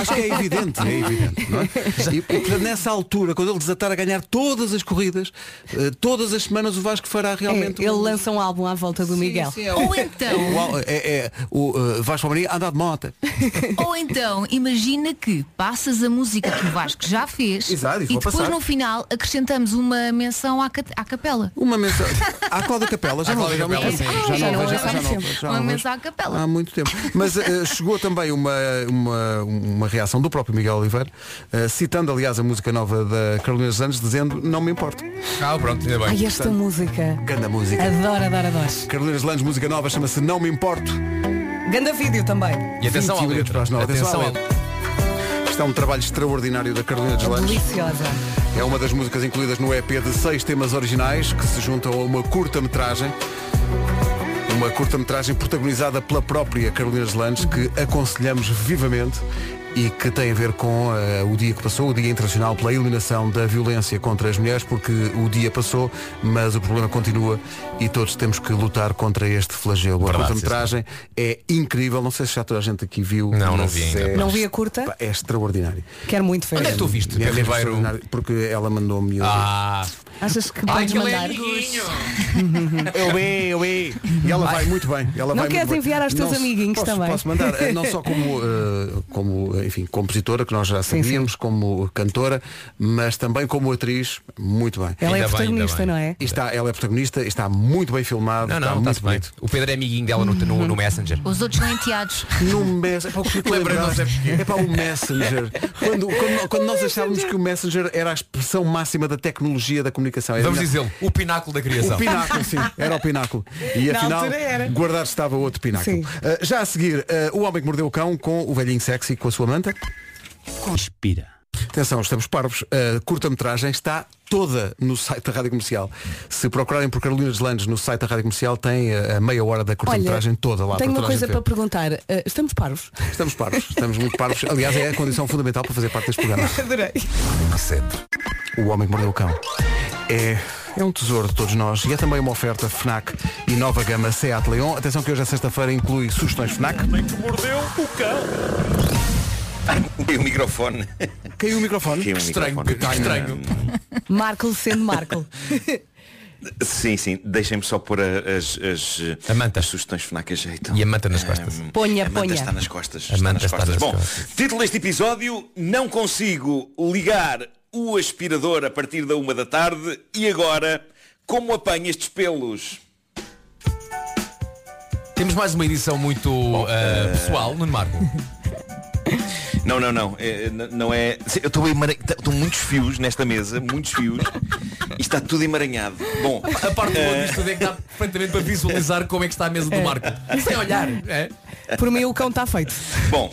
Acho que é evidente, é evidente. Não é? (laughs) E, e, portanto, nessa altura, quando ele desatar a ganhar todas as corridas, eh, todas as semanas o Vasco fará É, realmente. ele um- lança um álbum à volta do Miguel. Ou então, Uau, é, é, o uh, Vasco Palmeirinho anda de moto. (laughs) ou então, imagina que passas a música que o Vasco já fez Exato, e e depois passar. no final acrescentamos uma menção à, à capela. Uma mensagem. (laughs) À Cláudia Capela, já À não Cláudia Capela, tempo. sim. Já Ah, não já vejo, já não vejo, já Uma menção à capela. Há muito tempo. Mas eh, chegou também uma, uma, uma reação do próprio Miguel Oliveira, eh, citando aliás a música nova da Carolina dos Anjos, dizendo não me importo. Ah, pronto, ainda bem. Ai, esta música. Ganda música. Adoro, adoro, adoro. Carolina Lange, música nova, chama-se Não Me Importo. Ganda vídeo também. E atenção 20 à letra. Atenção Atenção à à Isto é um trabalho extraordinário da Carolina dos Langes. Deliciosa. É uma das músicas incluídas no EP de seis temas originais que se juntam a uma curta-metragem. Uma curta-metragem protagonizada pela própria Carolina Langes que aconselhamos vivamente e que tem a ver com eh, o dia que passou, o Dia Internacional pela Eliminação da Violência contra as Mulheres, porque o dia passou, mas o problema continua e todos temos que lutar contra este flagelo. a Verdade, curta-metragem é incrível, não sei se já toda a gente aqui viu. Não, não vi ainda. É, Não vi a curta? é extraordinário. Quero muito ver. Onde é que tu viste, é Ribeiro? extraordinário, Porque ela mandou-me o- Ah, Achas que Ai, podes é mandar? amiguinho. (laughs) Eu vi, eu vi. E ela vai muito bem. Ela Não vai queres muito bem. enviar aos teus Não amiguinhos posso, também? Posso mandar, eh, não só como, (laughs) eh, como enfim, compositora, que nós já Sim, sabíamos, como cantora, mas também como atriz, muito bem. Ela é Ainda bem, protagonista, não é? E está, ela é protagonista, está muito bem filmado, Não, está não, muito está bem. bonito. O Pedro é amiguinho dela no, no, no Messenger. Os outros são enteados. No Messenger, é para o não. É para o Messenger. Quando, quando, quando nós achávamos que o Messenger era a expressão máxima da tecnologia da comunicação. Era Vamos dizê-lo, o pináculo da criação. O pináculo, sim, era o pináculo. E Na afinal, guardado estava outro pináculo. Sim. Uh, já a seguir, uh, o homem que mordeu o cão com o velhinho sexy com a sua manta. Conspira. Atenção, estamos parvos. A curta-metragem está toda no site da Rádio Comercial. Se procurarem por Carolina Deslandes no site da Rádio Comercial, tem a, a meia hora da curta-metragem toda lá tenho para uma coisa para perguntar. Uh, estamos parvos? Estamos parvos, estamos muito parvos. Aliás, é a condição fundamental para fazer parte deste programa. (laughs) Adorei. O Homem que Mordeu o Cão. É, é um tesouro de todos nós e é também uma oferta FNAC e nova gama Seat Leon. Atenção que hoje é sexta-feira inclui sugestões FNAC. Mordeu o cão. (laughs) Caiu o microfone. Caiu o microfone. Caiu Estranho, microfone. estranho. Marco sendo Marco. (laughs) Sim, sim. Deixem-me só pôr as, as, A manta. as sugestões FNAC a jeito. E a manta nas costas. Hum, Ponha, a manta ponha. está nas costas. A está manta nas está costas. nas Bom, costas. título deste episódio, não consigo ligar o aspirador a partir da uma da tarde e agora, como apanho estes pelos? Temos mais uma edição muito uh, pessoal, Nuno Marco. (laughs) Não, não, não. É, não é. Eu estou emaranhado. Estão muitos fios nesta mesa, muitos fios. E está tudo emaranhado. Bom, A parte boa disto tudo é que dá perfeitamente para visualizar como é que está a mesa do Marco. Sem olhar. É? Por mim o cão está feito. Bom,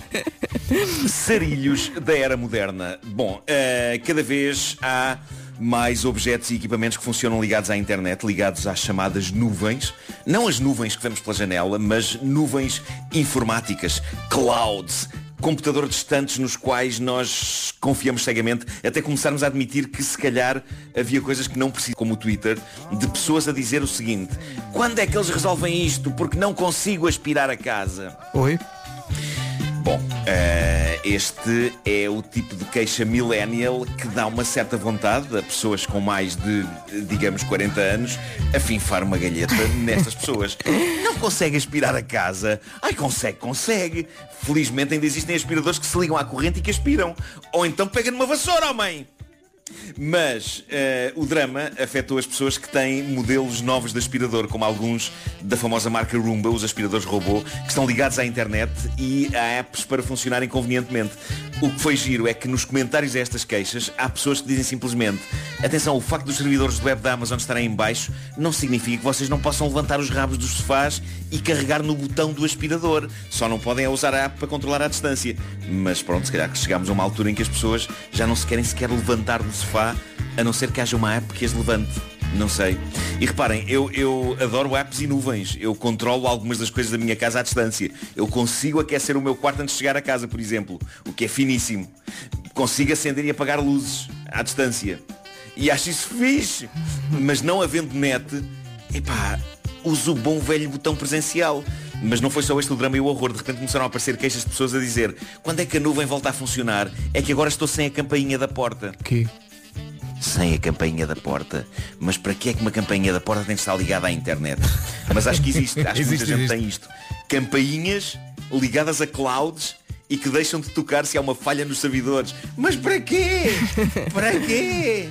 sarilhos da era moderna. Bom, eh, cada vez há mais objetos e equipamentos que funcionam ligados à internet, ligados às chamadas nuvens. Não as nuvens que vemos pela janela, mas nuvens informáticas, clouds, computadores distantes nos quais nós confiamos cegamente, até começarmos a admitir que se calhar havia coisas que não precisam, como o Twitter, de pessoas a dizer o seguinte, quando é que eles resolvem isto? Porque não consigo aspirar a casa. Oi? Bom, eh, este é o tipo de queixa millennial que dá uma certa vontade a pessoas com mais de, digamos, 40 anos a finfar uma galheta (laughs) nestas pessoas. Não consegue aspirar a casa? Ai, consegue, consegue. Felizmente ainda existem aspiradores que se ligam à corrente e que aspiram. Ou então pega numa vassoura, homem! Mas eh, o drama afetou as pessoas que têm modelos novos de aspirador, como alguns da famosa marca Roomba, os aspiradores robô, que estão ligados à internet e a apps para funcionarem convenientemente. O que foi giro é que nos comentários a estas queixas há pessoas que dizem simplesmente atenção, o facto dos servidores de web da Amazon estarem em baixo não significa que vocês não possam levantar os rabos dos sofás e carregar no botão do aspirador. Só não podem usar a app para controlar a distância. Mas pronto, se calhar que chegamos a uma altura em que as pessoas já não se querem sequer levantar do sofá, a não ser que haja uma app que as levante. Não sei. E reparem, eu, eu adoro apps e nuvens. Eu controlo algumas das coisas da minha casa à distância. Eu consigo aquecer o meu quarto antes de chegar a casa, por exemplo. O que é finíssimo. Consigo acender e apagar luzes à distância. E acho isso fixe. Mas não havendo net, epá, uso o bom velho botão presencial. Mas não foi só este o drama e o horror. De repente começaram a aparecer queixas de pessoas a dizer quando é que a nuvem volta a funcionar? É que agora estou sem a campainha da porta. Que? Sem a campainha da porta. Mas para que é que uma campainha da porta tem de estar ligada à internet? Mas acho que existe. Acho que muita Existe, gente existe. tem isto. Campainhas ligadas a clouds e que deixam de tocar se há uma falha nos servidores. Mas para quê? Para quê?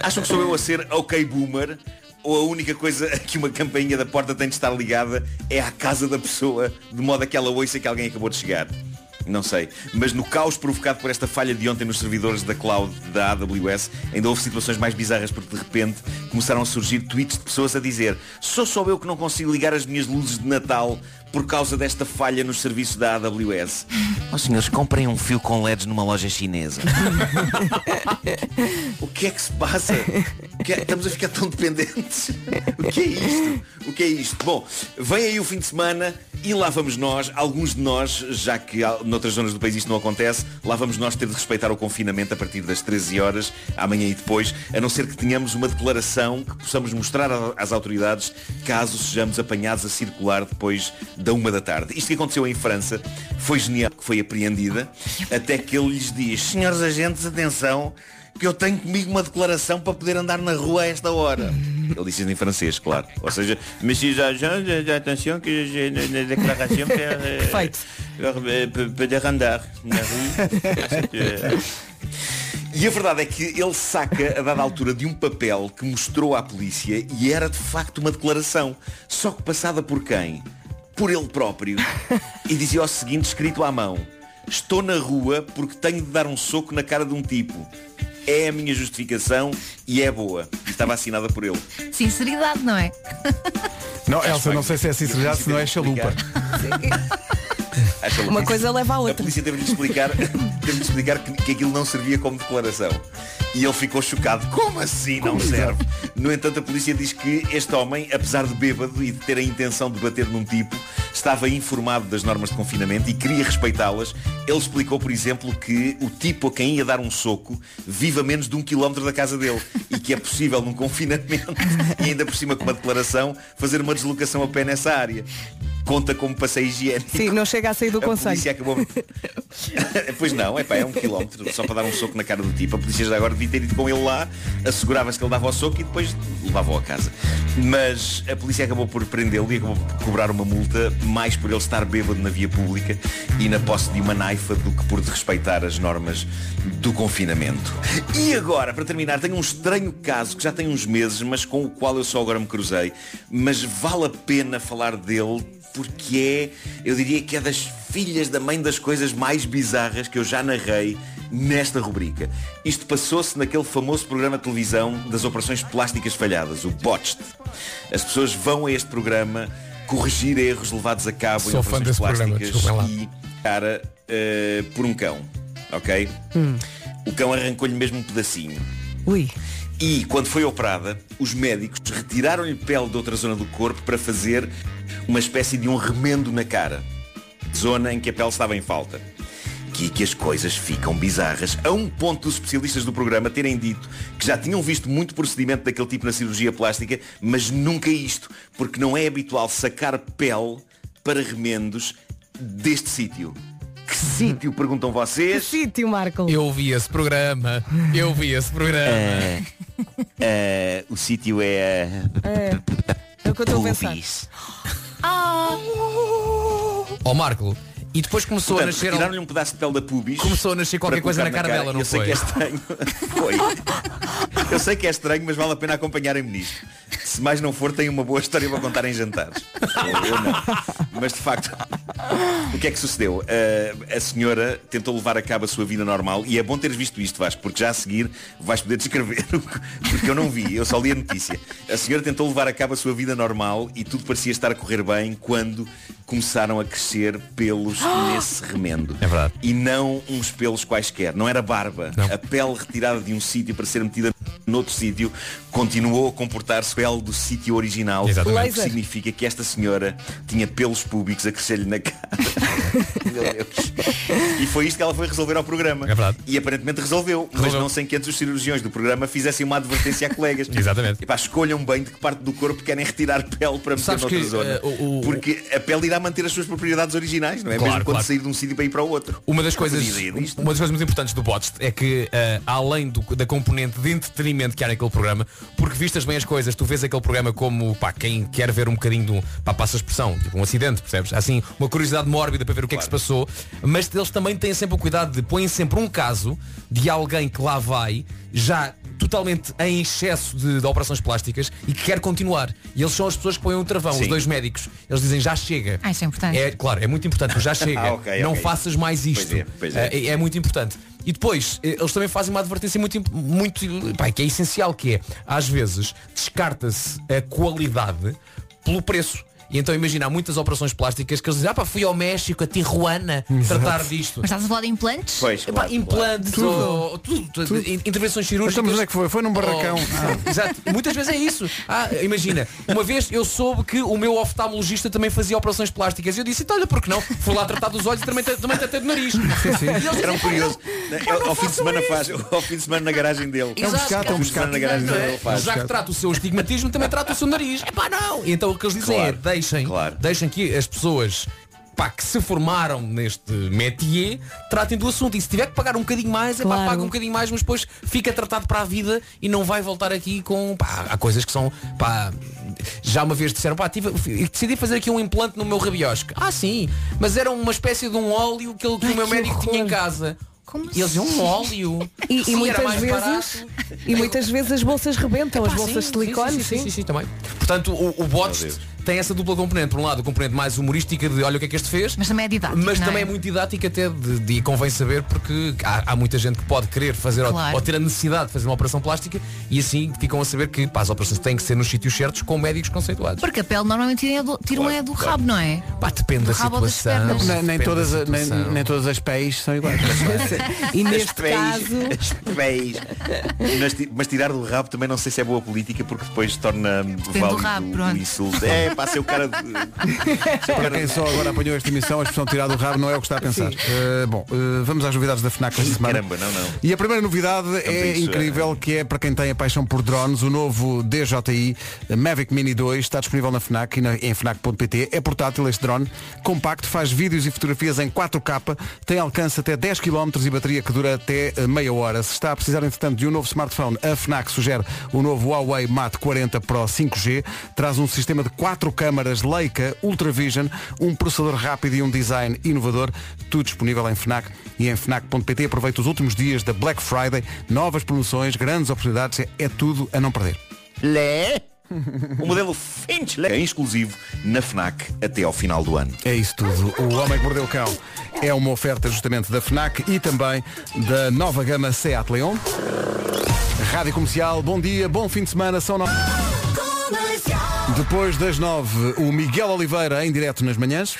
Acham que sou eu a ser ok boomer? Ou a única coisa que uma campainha da porta tem de estar ligada é à casa da pessoa, de modo a que ela ouça que alguém acabou de chegar? Não sei. Mas no caos provocado por esta falha de ontem nos servidores da cloud da AWS, ainda houve situações mais bizarras porque de repente começaram a surgir tweets de pessoas a dizer sou só eu que não consigo ligar as minhas luzes de Natal por causa desta falha nos serviços da AWS. (laughs) Ó senhores, comprem um fio com LEDs numa loja chinesa. (laughs) o que é que se passa? Que é- Estamos a ficar tão dependentes. O que é isto? O que é isto? Bom, vem aí o fim de semana e lá vamos nós, alguns de nós, já que noutras zonas do país isto não acontece, lá vamos nós ter de respeitar o confinamento a partir das 13 horas, amanhã e depois, a não ser que tenhamos uma declaração que possamos mostrar às autoridades caso sejamos apanhados a circular depois da uma da tarde. Isto que aconteceu em França foi genial, que foi apreendida, até que ele lhes diz, senhores agentes, atenção, que eu tenho comigo uma declaração para poder andar na rua a esta hora. Ele disse isso em francês, claro. Ou seja, Monsieur Jean, attention que je- na na declaração Perfeito. poder andar na rue. E a verdade é que ele saca a dada altura de um papel que mostrou à polícia e era de facto uma declaração, só que passada por quem? Por ele próprio. E dizia o seguinte, escrito à mão: Estou na rua porque tenho de dar um soco na cara de um tipo. É a minha justificação e é boa. E estava assinada por ele. Sinceridade, não é? Não, Elsa, não sei se é sinceridade, se não é chalupa. Acha Uma coisa leva à A outra. polícia teve de explicar, (laughs) teve de explicar que, que aquilo não servia como declaração. E ele ficou chocado. Como assim não serve? No entanto, a polícia diz que este homem, apesar de bêbado e de ter a intenção de bater num tipo, estava informado das normas de confinamento e queria respeitá-las. Ele explicou, por exemplo, que o tipo a quem ia dar um soco vive a menos de um quilómetro da casa dele e que é possível num confinamento e ainda por cima com uma declaração fazer uma deslocação a pé nessa área. Conta como passeio higiênico. Sim, não chega a sair do A conselho. polícia acabou. (laughs) pois não, é pá, é um quilómetro só para dar um soco na cara do tipo. A polícia já agora devia ter ido com ele lá, assegurava-se que ele dava o soco e depois levava-o a casa. Mas a polícia acabou por prendê-lo e acabou por cobrar uma multa mais por ele estar bêbado na via pública e na posse de uma naifa do que por desrespeitar as normas do confinamento. E agora, para terminar, tenho um estranho caso que já tem uns meses, mas com o qual eu só agora me cruzei. Mas vale a pena falar dele porque é, eu diria que é das filhas da mãe das coisas mais bizarras que eu já narrei nesta rubrica. Isto passou-se naquele famoso programa de televisão das operações plásticas falhadas, o Botched. As pessoas vão a este programa corrigir erros levados a cabo em Sou fã operações programa, plásticas lá. e cara eh, por um cão. Ok? O cão arrancou-lhe mesmo um pedacinho. Ui. E quando foi operada, os médicos retiraram-lhe pele de outra zona do corpo para fazer uma espécie de um remendo na cara. Zona em que a pele estava em falta. Aqui que as coisas ficam bizarras, a um ponto dos especialistas do programa terem dito que já tinham visto muito procedimento daquele tipo na cirurgia plástica, mas nunca isto, porque não é habitual sacar pele para remendos deste sítio. Que sítio, perguntam vocês? Sítio, Marco. Eu vi esse programa. Eu vi esse programa. Eh, eh, o sítio é... É, é o que eu estou a pensar. Ó Marco, e depois começou Portanto, a nascer. retiraram-lhe um pedaço de pele da pubis. Começou a nascer qualquer coisa na colocar cara dela, não Eu sei foi? que é estranho. (laughs) foi. Eu sei que é estranho, mas vale a pena acompanharem-me nisto. Se mais não for, tenho uma boa história para contar em jantares. Eu, eu não. Mas de facto, o que é que sucedeu? Uh, a senhora tentou levar a cabo a sua vida normal e é bom teres visto isto, Vasco, porque já a seguir vais poder descrever, porque eu não vi, eu só li a notícia. A senhora tentou levar a cabo a sua vida normal e tudo parecia estar a correr bem quando começaram a crescer pelos (gasps) nesse remendo. É verdade. E não uns pelos quaisquer. Não era barba. A pele retirada de um sítio para ser metida noutro sítio continuou a comportar-se pele do sítio original. Exatamente. O que significa que esta senhora tinha pelos públicos a crescer-lhe na cara. (laughs) Meu Deus. E foi isto que ela foi resolver ao programa. É verdade. E aparentemente resolveu, mas Resolveu. não sem que antes os cirurgiões do programa fizessem uma advertência a colegas. (laughs) Exatamente. Epá, escolham bem de que parte do corpo querem retirar pele para meter Sabes noutra que, zona. eh, o- o- Porque a pele irá manter as suas propriedades originais, não é? Claro, Mesmo quando claro. sair de um sítio para ir para o outro. Uma das coisas, uma das coisas muito importantes do Botched é que eh, além do- da componente de entretenimento que há naquele programa, porque vistas bem as coisas, tu vês aquele programa como pá, quem quer ver um bocadinho de um, pá, passa a expressão, tipo um acidente, percebes? Assim, uma curiosidade mórbida para ver o que é que se passou, mas eles também têm sempre o cuidado de põem sempre um caso de alguém que lá vai já totalmente em excesso de, de operações plásticas e que quer continuar. E eles são as pessoas que põem o travão, Sim. os dois médicos. Eles dizem já chega. Ah, isso é importante. É, claro, é muito importante, mas já (laughs) chega. Ah, ok, não ok. faças mais isto. Pois é, pois é. É, é muito importante. E depois, eh, eles também fazem uma advertência muito, muito pá, que é essencial, que é, às vezes, descarta-se a qualidade pelo preço. E então imagina, há muitas operações plásticas que eles dizem, ah pá, fui ao México, a Tijuana, tratar disto. Mas estás a falar de implantes? Pois, Epá, claro, implantes Tudo. ou tudo, tudo, in- intervenções cirúrgicas. Mas onde é que foi? Foi num barracão. Oh, (laughs) Exato. Muitas vezes é isso. Ah, imagina, uma vez eu soube que o meu oftalmologista também fazia operações plásticas. E eu disse, então olha, por que não? Fui lá tratar dos olhos e também, também tratei do nariz. (laughs) E eles Era um curioso. Ao, ao fim de semana faz, ao fim de semana na garagem dele. Exato. pescado, é um Ao fim de semana na garagem Não dele é? ele faz. Já que trata o seu estigmatismo, também trata o seu nariz. Epá, não! E então o que eles dizem Claro, é, deixem, claro. deixem que as pessoas pá, que se formaram neste métier, tratem do assunto. E se tiver que pagar um bocadinho mais, é pá, Claro. paga um bocadinho mais, mas depois fica tratado para a vida e não vai voltar aqui com. Pá, há coisas que são. Pá, já uma vez disseram, pá, tive, decidi fazer aqui um implante no meu rabiosque. Ah, sim, mas era uma espécie de um óleo que, ele- que o meu que médico tinha em horror. casa. E eles um óleo. E, Sim, e muitas vezes barato. e muitas vezes as bolsas rebentam, as Pá, bolsas sim, de silicone, sim, sim, sim, sim, também. Portanto, o, o Bots tem essa dupla componente. Por um lado, a componente mais humorística de olha o que é que este fez. Mas também é didático. Mas não também é é muito didática até de, de- e convém saber porque há, há muita gente que pode querer fazer ou- Claro. ou, ter a necessidade de fazer uma operação plástica e assim ficam a saber que pá, as operações têm que ser nos sítios certos com médicos conceituados. Porque a pele normalmente tiram, do, tiram é do rabo, não é? Pá, depende Do da ou situação. Nem, Depende todas, da a- nem, situação. nem todas as pés são iguais. (laughs) E neste As pés, caso, (laughs) as pés. Mas, ti- mas tirar do rabo também não sei se é boa política porque depois torna válido o pronto. insulto. É, ser o cara (laughs) de... Para quem só agora apanhou esta emissão, a expressão tirar do rabo não é o que está a pensar. Eh, bom, eh, vamos às novidades da FNAC esta semana. Caramba, não, não. E a primeira novidade é isso, incrível, que é para quem tem a paixão por drones, o novo DJI Mavic Mini 2 está disponível na FNAC e na, em FNAC.pt. É portátil este drone, compacto, faz vídeos e fotografias em 4K, tem alcance até 10 km e bateria que dura até eh, meia hora. Se está a precisar, entretanto, de um novo smartphone, a FNAC sugere o novo Huawei Mate 40 Pro 5G. Traz um sistema de 4 câmaras Leica Ultra Vision, um processador rápido e um design inovador. Tudo disponível em FNAC e em FNAC.pt. Aproveita os últimos dias da Black Friday. Novas promoções, grandes oportunidades. É, tudo a não perder. Lé. O modelo Finch é exclusivo na FNAC até ao final do ano. É isso tudo. O Homem que Mordeu o Cão é uma oferta justamente da FNAC e também da nova gama Seat Leon. Rádio Comercial, bom dia, bom fim de semana, são nove. Depois das nove, o Miguel Oliveira em direto nas manhãs.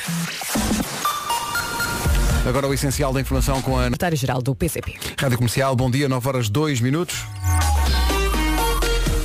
Agora o essencial da informação com a secretário-geral do PCP. Rádio Comercial, bom dia, 9 horas 2 minutos.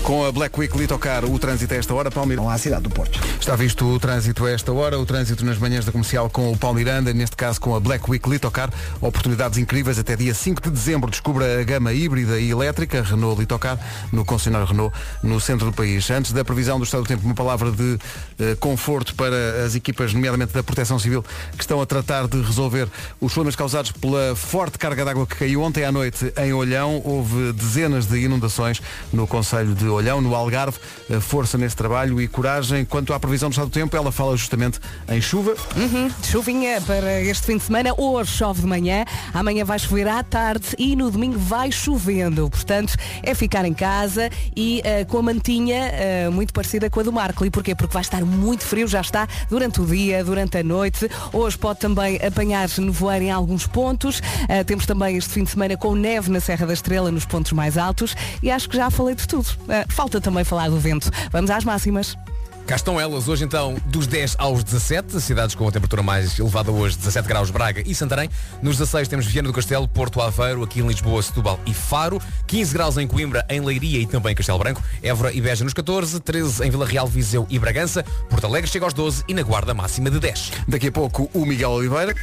Com a Black Week Litocar, o trânsito a esta hora, Palmeira. à cidade do Porto. Está visto o trânsito a esta hora, o trânsito nas manhãs da comercial com o Paulo Miranda, neste caso com a Black Week Litocar. Oportunidades incríveis até dia 5 de dezembro. Descubra a gama híbrida e elétrica Renault Litocar no concessionário Renault no centro do país. Antes da previsão do estado do tempo, uma palavra de eh, conforto para as equipas, nomeadamente da Proteção Civil, que estão a tratar de resolver os problemas causados pela forte carga d'água que caiu ontem à noite em Olhão. Houve dezenas de inundações no Conselho de Olhão, no Algarve. Eh, Força nesse trabalho e coragem. Quanto à previsão do estado do tempo, ela fala justamente em chuva. Uhum. Chuvinha para este fim de semana. Hoje chove de manhã, amanhã vai chover à tarde e no domingo vai chovendo. Portanto, é ficar em casa e eh, com a mantinha eh, muito parecida com a do Marco. E porquê? Porque vai estar muito frio, já está durante o dia, durante a noite. Hoje pode também apanhar nevoeiro em alguns pontos. Eh, temos também este fim de semana com neve na Serra da Estrela, nos pontos mais altos. E acho que já falei de tudo. Falta também falar do vento. Vamos às máximas. Cá estão elas hoje então dos 10 aos 17, cidades com a temperatura mais elevada hoje, 17 graus Braga e Santarém. Nos 16 temos Viana do Castelo, Porto Aveiro, aqui em Lisboa, Setúbal e Faro. 15 graus em Coimbra, em Leiria e também em Castelo Branco. Évora e Beja nos 14, 13 em Vila Real, Viseu e Bragança. Porto Alegre chega aos 12 e na Guarda máxima de 10. Daqui a pouco o Miguel Oliveira.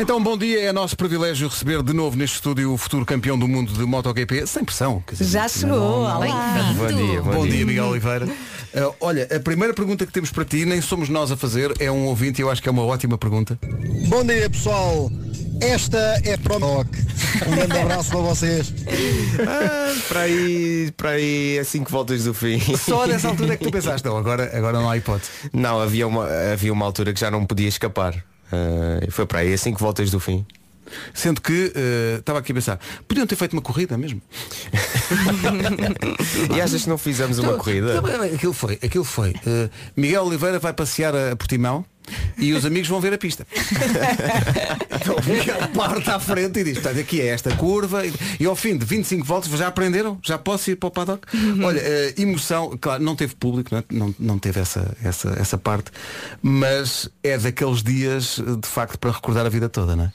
Então, bom dia. É nosso privilégio receber de novo neste estúdio o futuro campeão do mundo de MotoGP, sem pressão. quer dizer, Já chegou. Olá. Bom dia, bom, Bom dia. dia, Miguel Oliveira. Uh, olha, a primeira pergunta que temos para ti, nem somos nós a fazer, é um ouvinte e eu acho que é uma ótima pergunta. Bom dia pessoal. Esta é para o Noc. Um grande abraço para vocês. Ah, para aí, para aí a 5 voltas do fim. Só nessa altura é que tu pensaste, não, agora, agora não há hipótese. Não, havia uma, havia uma altura que já não podia escapar. Ah, e foi para aí a 5 voltas do fim. Sendo que, uh, estava aqui a pensar, podiam ter feito uma corrida mesmo. (laughs) E achas que não fizemos uma Então, corrida? então, Aquilo foi, aquilo foi. Uh, Miguel Oliveira vai passear a Portimão e os amigos vão ver a pista. então Miguel parte à frente e diz, portanto, aqui é esta curva e, e ao fim de 25 voltas já aprenderam? Já posso ir para o paddock? Olha, uh, emoção, claro, não teve público, não, é? não, não teve essa, essa, essa parte, mas é daqueles dias de facto para recordar a vida toda, não é?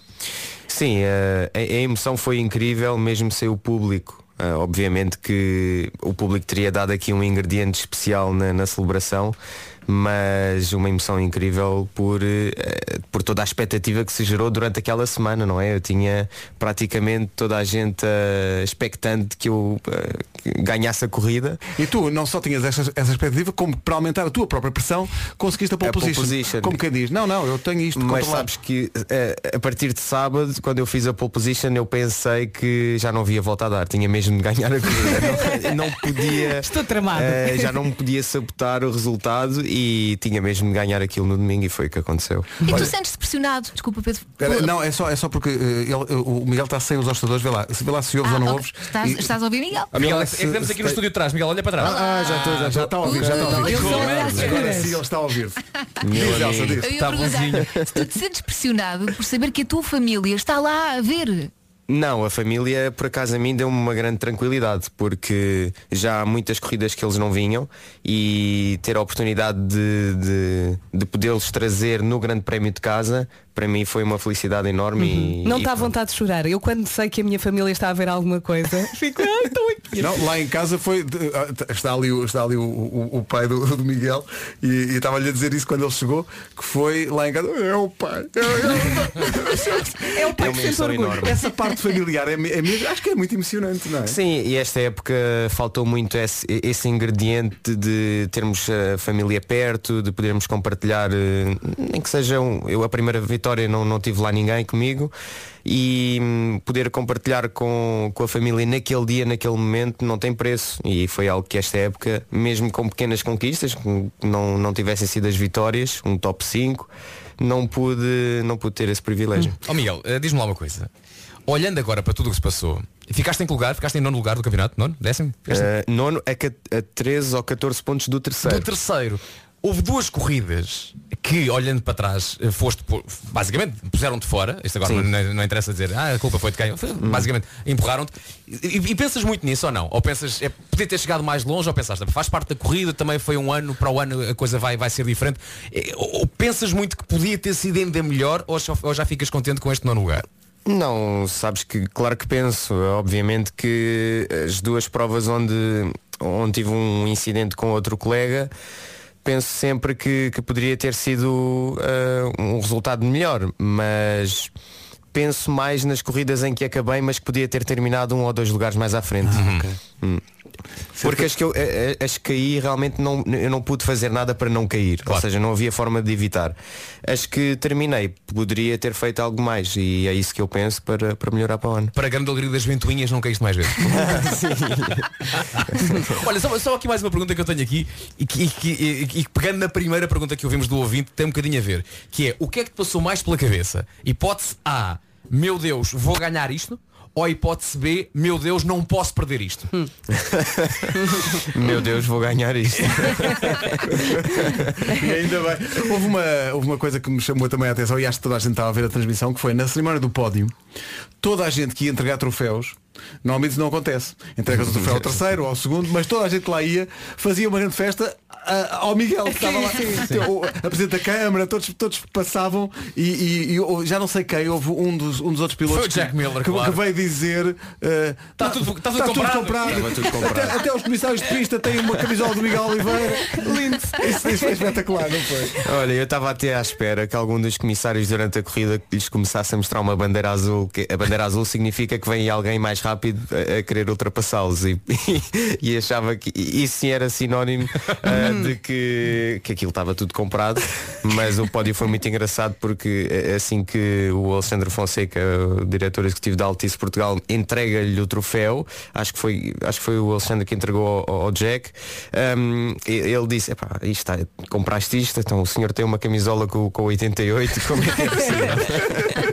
Sim, eh, a, a emoção foi incrível, mesmo sem o público. Ah, obviamente que o público teria dado aqui um ingrediente especial na, na celebração, mas uma emoção incrível por, eh, por toda a expectativa que se gerou durante aquela semana, não é? Eu tinha praticamente toda a gente eh, expectante que eu eh, ganhasse a corrida. E tu não só tinhas essa, essa expectativa, como para aumentar a tua própria pressão, conseguiste a pole, A pole position. position. Como quem diz, não, não, eu tenho isto Mas controlado. sabes que eh, a partir de sábado, quando eu fiz a pole position, eu pensei que já não havia volta a dar. Tinha mesmo de ganhar a corrida. não, não podia. Estou tramado. já não me podia sabotar o resultado e tinha mesmo de ganhar aquilo no domingo e foi o que aconteceu. E tu sentes-te pressionado? Desculpa, Pedro. Por- não, é só, é só porque eh, ele- o Miguel está sem os ostadores, vê lá. Se vê lá se ouves Ah, ou não ok. ouves. Estás, E- estás a ouvir, Miguel? Ah, Miguel, é Se- que temos aqui no estúdio de trás. Miguel, olha para trás. Ah, já estou, já, já está a ouvir, já está a ouvir. Agora sim ele está a ouvir. Eu ia perguntar, se tu te sentes pressionado por saber que a tua família está lá a ver. Não, a família, por acaso, a mim deu-me uma grande tranquilidade, porque já há muitas corridas que eles não vinham e ter a oportunidade de, de, de podê-los trazer no Grande Prémio de Casa, para mim foi uma felicidade enorme. e, Não está à vontade de chorar. Eu quando sei que a minha família está a ver alguma coisa, (laughs) fico, ah, estou aqui. Não, lá em casa foi. ah, Está ali, o- está ali o, o- o pai do, do Miguel e, e estava-lhe a dizer isso quando ele chegou, que foi lá em casa. É o pai. É, é- É o pai (laughs) É que uma sente orgulho. enorme. Essa parte familiar é, é mesmo, acho que é muito emocionante, não é? Sim, e esta época faltou muito esse, esse ingrediente de termos a família perto, de podermos compartilhar, eh, nem que seja um, eu a primeira vitória não, não tive lá ninguém comigo e hum, poder compartilhar com, com a família naquele dia, naquele momento, não tem preço. E foi algo que esta época, mesmo com pequenas conquistas, não, não tivessem sido as vitórias, um top 5, não pude, não pude ter esse privilégio. Ó Miguel, eh, diz-me lá uma coisa. Olhando agora para tudo o que se passou, ficaste em que lugar? Ficaste em nono lugar do campeonato? Nono? Décimo? Ficaste- Eh, nono a, ca- a 13 ou 14 pontos do terceiro. Do terceiro. Houve duas corridas que, olhando para trás, eh, foste basicamente puseram-te fora. Isto agora não, não interessa dizer, ah, a culpa foi de quem? Foi, Basicamente, empurraram-te. E, e pensas muito nisso ou não? Ou pensas, é, podia ter chegado mais longe ou pensaste, faz parte da corrida, também foi um ano, para o ano a coisa vai, vai ser diferente. Ou, ou pensas muito que podia ter sido ainda melhor ou, ou já ficas contente com este nono lugar? Não, sabes que claro que penso. Obviamente que as duas provas onde, onde tive um incidente com outro colega, penso sempre que, que poderia ter sido ah, um resultado melhor, mas penso mais nas corridas em que acabei, mas que podia ter terminado um ou dois lugares mais à frente. Hum. Porque as que, eu, a- a- as que caí realmente não, eu não pude fazer nada para não cair. Ou seja, não havia forma de evitar. As que terminei, poderia ter feito algo mais e é isso que eu penso para, para melhorar para o ano. Para a grande alegria das ventoinhas não caíste mais vezes. (laughs) (laughs) Olha, só, só aqui mais uma pergunta que eu tenho aqui e que, e que- e pegando na primeira pergunta que ouvimos do ouvinte tem um bocadinho a ver, que é o que é que te passou mais pela cabeça? Hipótese A, meu Deus, vou ganhar isto? Ou hipótese B, meu Deus, não posso perder isto? (laughs) Meu Deus, vou ganhar isto. (laughs) E ainda bem. Houve uma, houve uma coisa que me chamou também a atenção e acho que toda a gente estava a ver a transmissão, que foi na cerimónia do pódio, toda a gente que ia entregar troféus, normalmente isso não acontece. Entregas o troféu ao (laughs) terceiro ou ao segundo, mas toda a gente que lá ia fazia uma grande festa ao Miguel que estava lá. O- A Presidente da Câmara, todos, todos passavam e, e- e já não sei quem, houve um dos, um dos outros pilotos que, Miller, que, claro. que veio dizer ah, Tá tudo- tá tudo tá comprado." Estava tudo comprado. Até, até os comissários de pista têm uma camisola do Miguel Oliveira. Lindo. Isso, isso foi espetacular, não foi? Olha, eu estava até à espera que algum dos comissários durante a corrida lhes começasse a mostrar uma bandeira azul, que a bandeira azul significa que vem alguém mais rápido a, a querer ultrapassá-los e, (laughs) e achava que isso sim era sinónimo ah, (laughs) de que, que aquilo estava tudo comprado, mas o pódio foi muito engraçado porque eh, assim que o Alexandre Fonseca, o diretor executivo da Altice Portugal, entrega-lhe o troféu, acho que foi, acho que foi o Alexandre que entregou ao, ao Jack, um, e- ele disse, "Epá, isto está, compraste isto, então o senhor tem uma camisola com, com 88, como é que é possível? (laughs)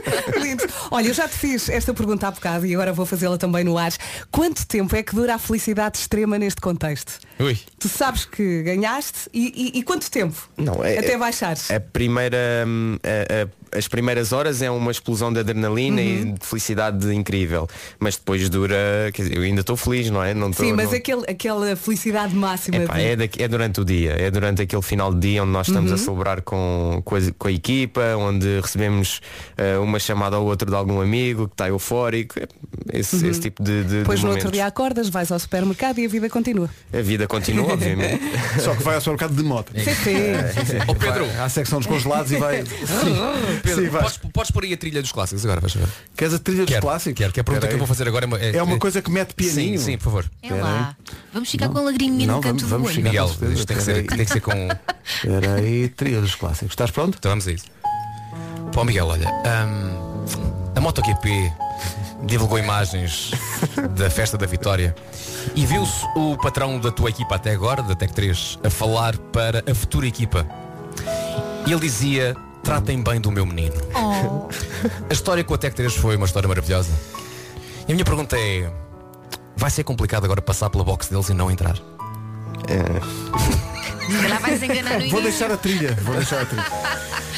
Olha, eu já te fiz esta pergunta há bocado e agora vou fazê-la também no ar. Quanto tempo é que dura a felicidade extrema neste contexto? Ui. Tu sabes que ganhaste e, e- e quanto tempo? Não, é- Até é- baixares. A primeira, hum, a, as primeiras horas é uma explosão de adrenalina e Uhum. de felicidade incrível. Mas depois dura, quer dizer, eu ainda estou feliz, não é? Não estou- Sim, mas não- aquele, aquela felicidade máxima Epá, de- é, daqui- é durante o dia, é durante aquele final de dia onde nós estamos Uhum. a celebrar com, com, a, com a equipa, onde recebemos eh, uma chamada ao outro de algum amigo que está eufórico, é- esse, Uhum. esse tipo de, de, de Depois no momentos. outro dia acordas, vais ao supermercado e a vida continua. A vida continua, (laughs) obviamente. Só que vai ao supermercado de moto. Sim, sim. Pedro, Vai à secção dos congelados e vai. (laughs) Pedro Sim, vai. podes, podes pôr aí a trilha dos clássicos agora, vais ver. Queres a trilha dos Quero, clássicos? Quero, que a pergunta Espera que eu aí. vou fazer agora é, É uma coisa que mete pianinho. Sim, sim, por favor. É lá. Vamos ficar com a lagriminha Não, no canto vamos- vamos do olho. chegar. Miguel, com certeza. isto tem que, ser, Espera tem que ser com. Espera aí, trilha dos clássicos. Estás pronto? Então vamos a isso. Pô Miguel, olha, hum, a MotoGP divulgou imagens (laughs) da festa da vitória e viu-se o patrão da tua equipa até agora, da Tech 3, a falar para a futura equipa. E ele dizia, tratem bem do meu menino. Oh. A história com a Tech 3 foi uma história maravilhosa. E a minha pergunta é, vai ser complicado agora passar pela box deles e não entrar? Se calhar vais enganar no Vou deixar a trilha. Vou deixar a trilha. (laughs)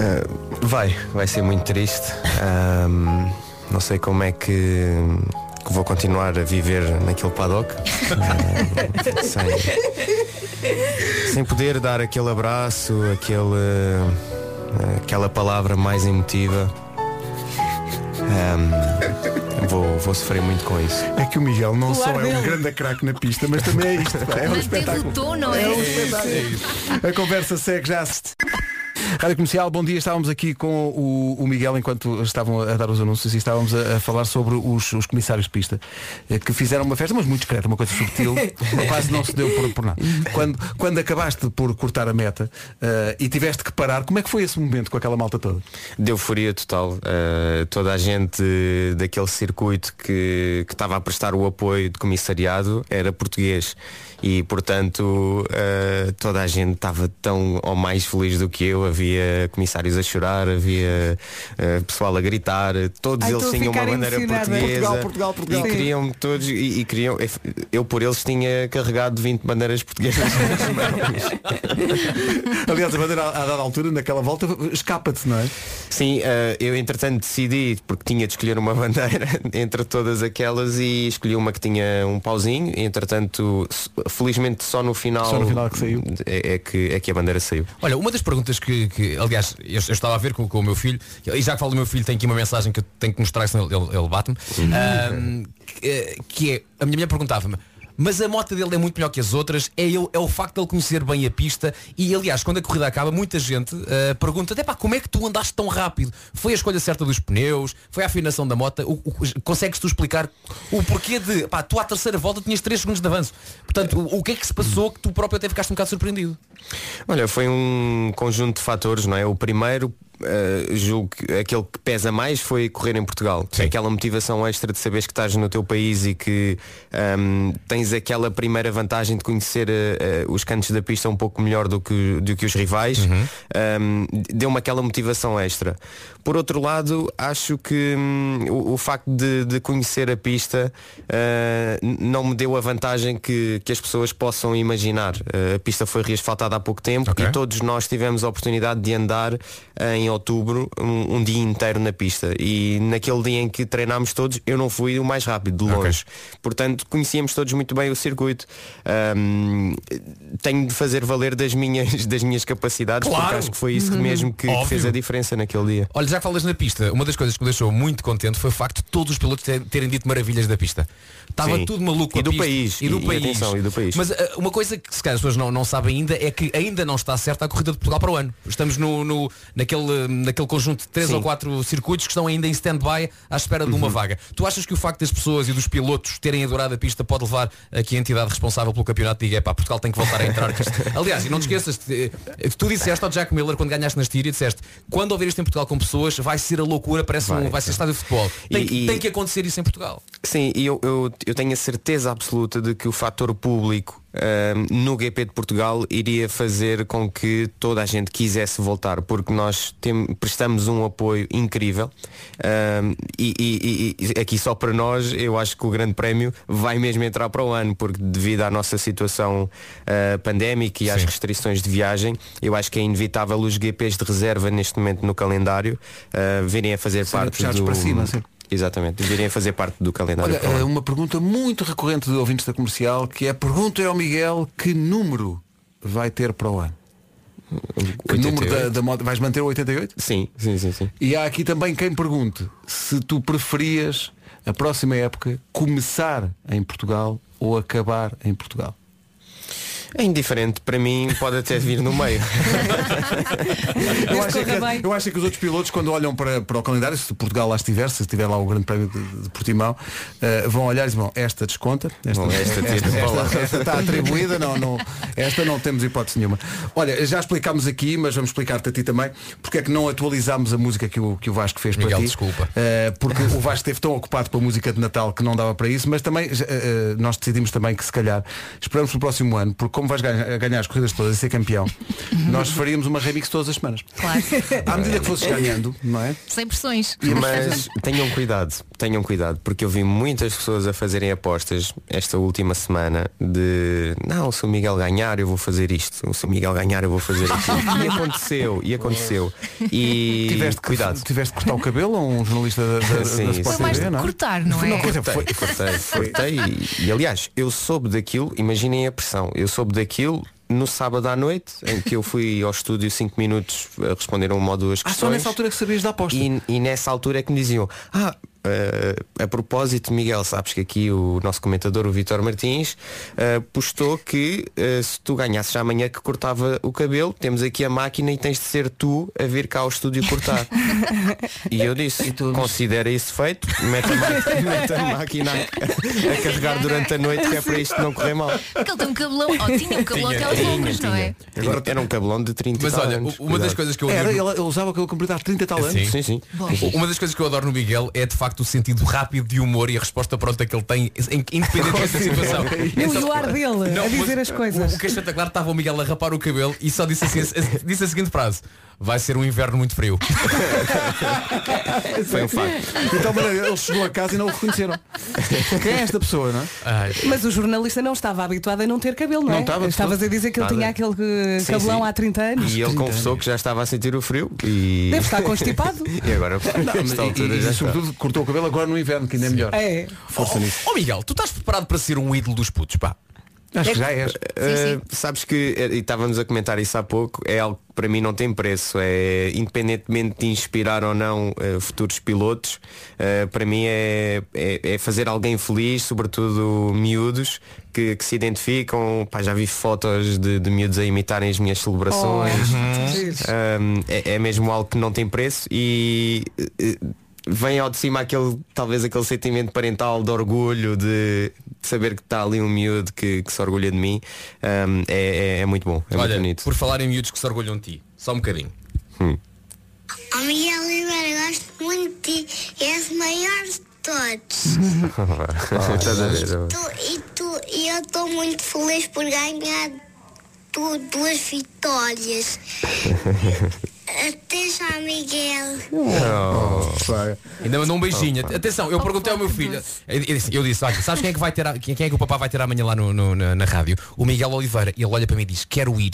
Ah, vai, vai ser muito triste. Ahm, não sei como é que, que vou continuar a viver naquele paddock. (laughs) Ah, sem, sem poder dar aquele abraço, aquele, aquela palavra mais emotiva. Ahm, vou, vou sofrer muito com isso. É que o Miguel não O só é um dele. grande craque na pista, mas também é isto. É um espetáculo. o tom, não é? É um espetáculo. A conversa segue já. Rádio Comercial, bom dia. Estávamos aqui com o, o Miguel enquanto estavam a dar os anúncios e estávamos a, a falar sobre os, os comissários de pista eh, que fizeram uma festa, mas muito discreta, uma coisa subtil, (laughs) quase não se deu por, por nada. Quando, quando acabaste por cortar a meta eh, e tiveste que parar, como é que foi esse momento com aquela malta toda? Deu euforia total. Uh, toda a gente daquele circuito que, que estava a prestar o apoio de comissariado era português. E portanto uh, toda a gente estava tão ou mais feliz do que eu. Havia comissários a chorar, havia uh, pessoal a gritar, todos Ai, eles tinham uma bandeira portuguesa. Portugal, Portugal, Portugal. E queriam todos, e, e queriam, eu por eles tinha carregado 20 bandeiras portuguesas nas mãos. (laughs) Aliás, a bandeira a, dada altura, naquela volta, escapa-te, não é? Sim, eh, eu entretanto decidi, porque tinha de escolher uma (laughs) bandeira entre todas aquelas e escolhi uma que tinha um pauzinho, entretanto, felizmente só no final, Só no final que saiu. É, é que, é que a bandeira saiu. Olha, uma das perguntas que, que, aliás, eu, eu estava a ver com, com o meu filho, e já que falo do meu filho, tem aqui uma mensagem que eu tenho que mostrar, senão ele, ele, bate-me, Ahm, que, que é, a minha mulher perguntava-me, mas a moto dele é muito melhor que as outras, é, ele, é o facto de ele conhecer bem a pista e aliás, quando a corrida acaba, muita gente ah, pergunta, até pá, como é que tu andaste tão rápido? Foi a escolha certa dos pneus? Foi a afinação da moto? O, o, consegues tu explicar o porquê de, pá, tu à terceira volta tinhas 3 segundos de avanço? Portanto, o, o que é que se passou que tu próprio até ficaste um bocado surpreendido? Olha, foi um conjunto de fatores, não é? O primeiro, eh, julgo que aquele que pesa mais foi correr em Portugal. É aquela motivação extra de saberes que estás no teu país e que ahm, tens aquela primeira vantagem de conhecer eh, eh, os cantos da pista um pouco melhor do que, do que os rivais. Ahm, Deu-me aquela motivação extra. Por outro lado, acho que hum, o, o facto de, de conhecer a pista não me deu a vantagem que, que as pessoas possam imaginar. A pista foi reasfaltada há pouco tempo Ok. e todos nós tivemos a oportunidade de andar em outubro um, um dia inteiro na pista. E naquele dia em que treinámos todos, eu não fui o mais rápido, de longe. Portanto, conhecíamos todos muito bem o circuito. Ahm, tenho de fazer valer das minhas, (laughs) das minhas capacidades, Claro. porque acho que foi isso mesmo que, que fez a diferença naquele dia. Olha, já falas na pista, uma das coisas que me deixou muito contente foi o facto de todos os pilotos ter- terem dito maravilhas da pista. Estava Sim. tudo maluco E do pista. país. E do E- país. atenção, e do país. Mas ah, uma coisa que se calhar as pessoas não, não sabem ainda é que ainda não está certa a corrida de Portugal para o ano. Estamos no, no- naquele, naquele conjunto de três Sim. ou quatro circuitos que estão ainda em stand-by à espera de uma Uhum. vaga. Tu achas que o facto das pessoas e dos pilotos terem adorado a pista pode levar a que a entidade responsável pelo campeonato diga, pá, Portugal tem que voltar a entrar. que isto-" (laughs) Aliás, e não te esqueças, te- tu disseste ao Jack Miller quando ganhaste na Estíria, disseste, quando ouvir isto em Portugal com pessoas, vai ser a loucura, parece um, Vai. vai ser estádio de futebol. Tem, E- que- e- tem que acontecer isso em Portugal. Sim, e eu, eu, eu tenho a certeza absoluta de que o fator público ahm, no GP de Portugal iria fazer com que toda a gente quisesse voltar, porque nós tem- prestamos um apoio incrível Ahm, e, e- e- aqui só para nós eu acho que o Grande Prémio vai mesmo entrar para o ano, porque devido à nossa situação ah, pandémica e às restrições de viagem, eu acho que é inevitável os GPs de reserva neste momento no calendário virem a fazer Serem parte do... para cima, sim. Exatamente, virem a fazer parte do calendário. Olha, eh, uma pergunta muito recorrente de ouvintes da comercial, que é pergunta ao Miguel que número vai ter para o ano? Que número da, da moto? Vais manter o 88? Sim, sim, sim, sim. E há aqui também quem pergunte se tu preferias a próxima época começar em Portugal ou acabar em Portugal. É indiferente, para mim pode até vir no meio. (laughs) Eu acho, é que, eu acho é que os outros pilotos, quando olham para, para o calendário, se Portugal lá estiver, se estiver lá o Grande Prémio de, de Portimão, eh, vão olhar e dizem, bom, esta desconta, esta, Bom, esta esta, para esta- esta está atribuída, não, não, esta não temos hipótese nenhuma. Olha, já explicámos aqui, mas vamos explicar-te a ti também, porque é que não atualizámos a música que o, que o Vasco fez Miguel, para ti. desculpa. Eh, porque o Vasco esteve tão ocupado com a música de Natal que não dava para isso, mas também eh, nós decidimos também que se calhar esperamos pelo próximo ano, porque como vais ganhar, ganhar as corridas todas e ser campeão, (laughs) nós faríamos uma remix todas as semanas. Claro. À medida que fosses ganhando, não é? Sem pressões. Mas tenham cuidado, tenham cuidado, porque eu vi muitas pessoas a fazerem apostas esta última semana de não, se o Miguel ganhar eu vou fazer isto, se o Miguel ganhar eu vou fazer aquilo. E (laughs) aconteceu, e aconteceu. E Tiveste que, cuidado. tiveste que cortar o cabelo a um jornalista da, da, Sim, da. Sport Foi mais TV, de não é? cortar, não é? Foi, foi, Cortei, cortei, cortei e, e, aliás, eu soube daquilo, imaginem a pressão, eu soube daquilo no sábado à noite, em que eu fui ao estúdio 5 minutos a responder a uma ou duas Ah, questões. só nessa altura que sabias da aposta. E, e nessa altura é que me diziam, ah, eh, a propósito, Miguel, sabes que aqui o nosso comentador, o Vitor Martins, eh, postou que eh, se tu ganhasses amanhã que cortava o cabelo, temos aqui a máquina e tens de ser tu a vir cá ao estúdio cortar. e eu disse, considera isso feito, mete a, ma- (laughs) mete a máquina a, a carregar durante a noite que é para isto não correr mal. Porque ele tem um cabelão, ou tinha um cabelão Tinha, aquelas tinha, loucas, não é? Agora era um cabelão de 30 Mas e tal olha, anos. uma das Cuidado. coisas que eu Era, ele, ele usava aquele comprido há 30 e tal anos. Sim. Sim, sim. Uma das coisas que eu adoro no Miguel é de facto o sentido rápido de humor e a resposta pronta que ele tem, em- independentemente da situação. E o ar dele a mas dizer as o- coisas. O que é espetacular estava o Miguel a rapar o cabelo e só disse, assim, disse a seguinte frase. Vai ser um inverno muito frio. (laughs) Foi um facto. Tal maneira, ele chegou a casa e não o reconheceram. Quem é esta pessoa, não é? Ai, Mas o jornalista não estava habituado a não ter cabelo, não, Não é? estava, Estavas a dizer que ele Nada. tinha aquele eh, Sim, cabelão sim. há 30 anos. E ele confessou que já estava a sentir o frio e. Deve estar constipado. (laughs) E agora, Não, mas e- e, e, sobretudo cortou o cabelo agora no inverno, que ainda é melhor. É. Força nisso. Ó Miguel, tu estás preparado para ser um ídolo dos putos, pá? Acho que já és. Uh, sabes que, eh, e estávamos a comentar isso há pouco, é algo que para mim não tem preço. É, independentemente de inspirar ou não eh, futuros pilotos, eh, para mim é, é, é fazer alguém feliz, sobretudo miúdos, que, que se identificam. Pá, já vi fotos de, de miúdos a imitarem as minhas celebrações. Um, é, é mesmo algo que não tem preço e vem ao de cima aquele, talvez aquele sentimento parental de orgulho, de, de saber que está ali um miúdo que, que se orgulha de mim. Um, é, é- é muito bom, é Olha, muito bonito. por falar em miúdos que se orgulham de ti, só um bocadinho. Oh, Miguel Oliveira, gosto muito de ti. És o maior de todos. (laughs) A e, tu, e eu estou muito feliz por ganhar tu, duas vitórias. (laughs) Até já, Miguel. Ainda mandou um beijinho. Atenção, eu perguntei ao meu filho. Eu disse, eu disse, olha, sabes quem é que vai ter a- quem, quem é que o papá vai ter amanhã lá no, no- na, na rádio? O Miguel Oliveira. E ele olha para mim e diz, quero ir.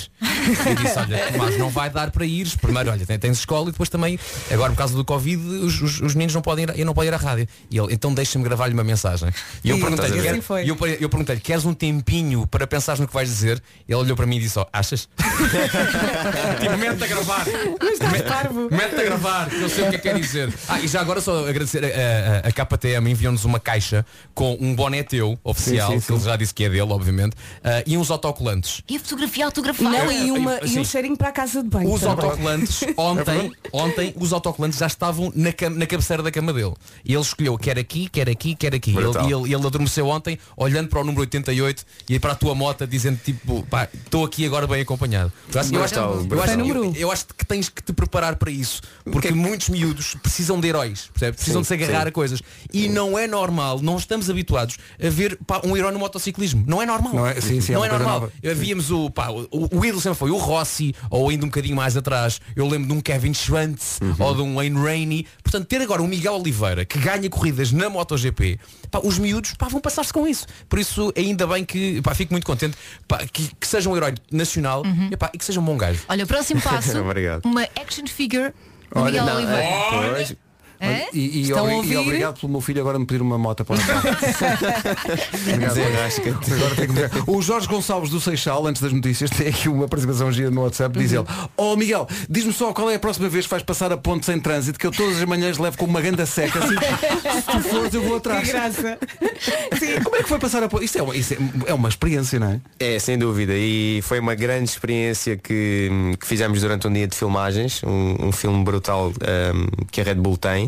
Eu disse, olha, Tomás, não vai dar para ir. Primeiro, olha, tens, escola e depois também, agora por causa do Covid, os, os- os meninos não podem ir, eu não posso ir à rádio. E ele, então deixa-me gravar-lhe uma mensagem. E eu perguntei-lhe, assim quer- eu, eu perguntei-lhe, queres um tempinho para pensar no que vais dizer? Ele olhou para mim e disse, ó, achas? (laughs) tipo, mete a gravar. Mete a gravar, que eu sei o que é que quer dizer. Ah, e já agora só agradecer a, a, a KTM enviou-nos uma caixa com um boné teu, oficial, Sim, sim, que ele já disse que é dele, obviamente, ah, e uns autocolantes. E a fotografia autografada. Não, e uma, e- e sim. um cheirinho para a casa de banho. Os também. autocolantes, (laughs) ontem, ontem, os autocolantes já estavam na, cam- na cabeceira da cama dele. E ele escolheu quer aqui, quer aqui, quer aqui. E ele, Brutal. ele, ele adormeceu ontem, olhando para o número 88 e para a tua moto, dizendo tipo, pá, estou aqui agora bem acompanhado. Eu acho, eu acho- Brutal, eu acho- eu acho que tens que te preparar para isso. Porque muitos miúdos precisam de heróis, percebes? Precisam Sim, de se agarrar sim. a coisas. E não é normal, não estamos habituados a ver pá, um herói no motociclismo. Não é normal. Não é- sim, sim, é não uma é coisa normal. nova. Víamos o, pá, o, o ídolo sempre foi o Rossi, ou ainda um bocadinho mais atrás, eu lembro de um Kevin Schwantz, Uhum. ou de um Wayne Rainey. Portanto, ter agora um Miguel Oliveira que ganha corridas na MotoGP, pá, os miúdos pá, vão passar-se com isso. Por isso, ainda bem que pá, fico muito contente pá, que, que seja um herói nacional Uhum. e, pá, e que seja um bom gajo. Olha, o próximo (laughs) passo, Obrigado. Uma action figure Olha, Miguel não, Oliveira. é, Pois, Hã? E, e, Estão obri- e obrigado pelo meu filho agora me pedir uma moto para o Natal. (laughs) Agora que. O Jorge Gonçalves do Seixal, antes das notícias, tem aqui uma participação gira no WhatsApp, diz ele, oh Miguel, diz-me só qual é a próxima vez que vais passar a ponte sem trânsito, que eu todas as manhãs levo com uma ganda seca, assim, se tu fores eu vou Que atrás. graça. Sim, como é que foi passar a ponte? Isto é uma, isto é, é uma experiência, não é? É, sem dúvida. E foi uma grande experiência que, que fizemos durante um dia de filmagens, um, um filme brutal um, que a Red Bull tem,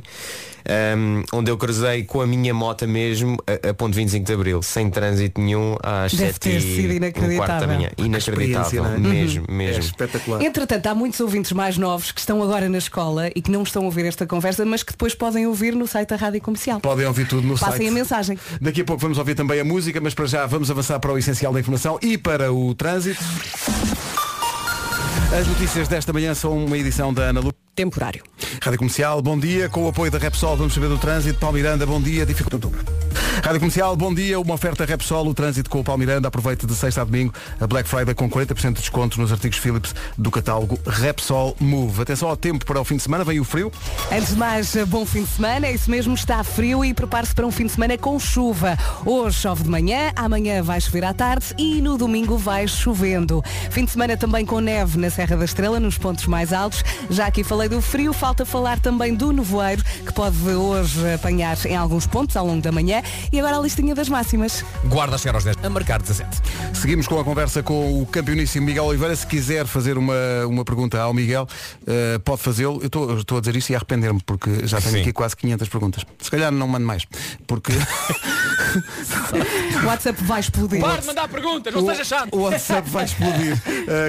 um, onde eu cruzei com a minha moto mesmo a, a ponto 25 de Abril, sem trânsito nenhum, às Deve 7 ter sido e um quarto da inacreditável. manhã. Inacreditável, é? mesmo, É mesmo. espetacular. Entretanto, há muitos ouvintes mais novos que estão agora na escola e que não estão a ouvir esta conversa, mas que depois podem ouvir no site da Rádio Comercial. Podem ouvir tudo no Passem site. a mensagem. Daqui a pouco vamos ouvir também a música, mas para já vamos avançar para o essencial da informação e para o trânsito. As notícias desta manhã são uma edição da Ana Lu. Temporário. Rádio Comercial, bom dia. Com o apoio da Repsol, vamos saber do trânsito. Paulo Miranda, bom dia. Dificuldade. Rádio Comercial, bom dia. Uma oferta Repsol, o trânsito com o Paulo Miranda. Aproveite de sexta a domingo a Black Friday com 40% de desconto nos artigos Philips do catálogo Repsol Move. Atenção ao tempo para o fim de semana, vem o frio. Antes de mais, bom fim de semana. É isso mesmo, está frio e prepare-se para um fim de semana com chuva. Hoje chove de manhã, amanhã vai chover à tarde e no domingo vai chovendo. Fim de semana também com neve na Serra da Estrela, nos pontos mais altos. Já aqui falei do frio, falta falar também do nevoeiro, que pode hoje apanhar em alguns pontos ao longo da manhã. E agora a listinha das máximas. Guarda a chegar aos 10, a marcar 17. Seguimos com a conversa com o campeoníssimo Miguel Oliveira. Se quiser fazer uma, uma pergunta ao Miguel, eh, pode fazê-lo. Eu estou- a dizer isto e a arrepender-me, porque já tenho Sim. aqui quase 500 perguntas. Se calhar não mando mais, porque (laughs) O WhatsApp vai explodir. Para de mandar perguntas, não o, seja chato. o WhatsApp vai explodir.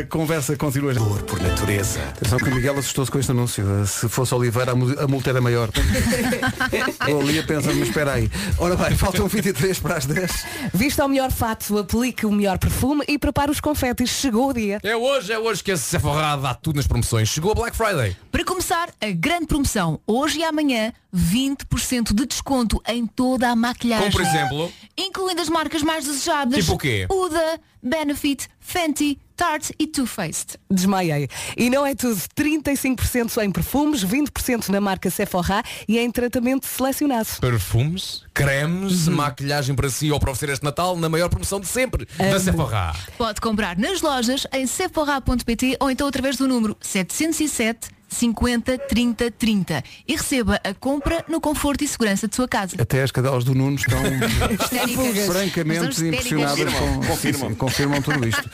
A (laughs) conversa continua. Amor por natureza. Atenção que o Miguel assustou-se com este anúncio. Se fosse Oliveira, a mu- a multa era maior. (laughs) Eu ali a pensar, mas espera aí. Ora bem, faltam 23 para as 10. Vista ao melhor fato, aplique o melhor perfume e prepare os confetes. Chegou o dia. É hoje, é hoje que a Sephora dá tudo nas promoções. Chegou a Black Friday. Para começar, a grande promoção, hoje e amanhã, 20% de desconto em toda a maquilhagem. Como por exemplo? Incluindo as marcas mais desejadas. Tipo o quê? Uda, Benefit, Fenty, Tarte e Too Faced. Desmaiei. E não é tudo. 35% em perfumes, 20% na marca Sephora e em tratamento selecionado. Perfumes, cremes, maquilhagem para si ou para oferecer este Natal na maior promoção de sempre da Amo. Sephora. Pode comprar nas lojas em sephora.pt ou então através do número 707 50 30 30 e receba a compra no conforto e segurança de sua casa. Até as cadelas do Nuno estão (laughs) francamente impressionadas com, Confirmam. Sim, confirmam tudo isto.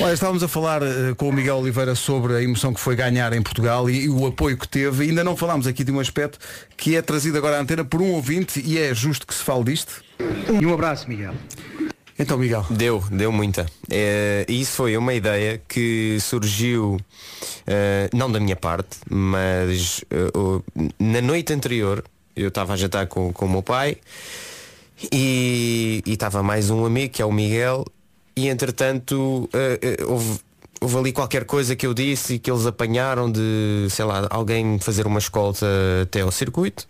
Olha, estávamos a falar eh, com o Miguel Oliveira sobre a emoção que foi ganhar em Portugal e, e o apoio que teve. E ainda não falámos aqui de um aspecto que é trazido agora à antena por um ouvinte e é justo que se fale disto. E um abraço, Miguel. Então, Miguel. Deu, deu muita. É, e isso foi uma ideia que surgiu, eh, não da minha parte, mas eh, na noite anterior eu estava a jantar com, com o meu pai e estava mais um amigo, que é o Miguel, e entretanto eh, eh, houve, houve ali qualquer coisa que eu disse e que eles apanharam de, sei lá, alguém fazer uma escolta até ao circuito.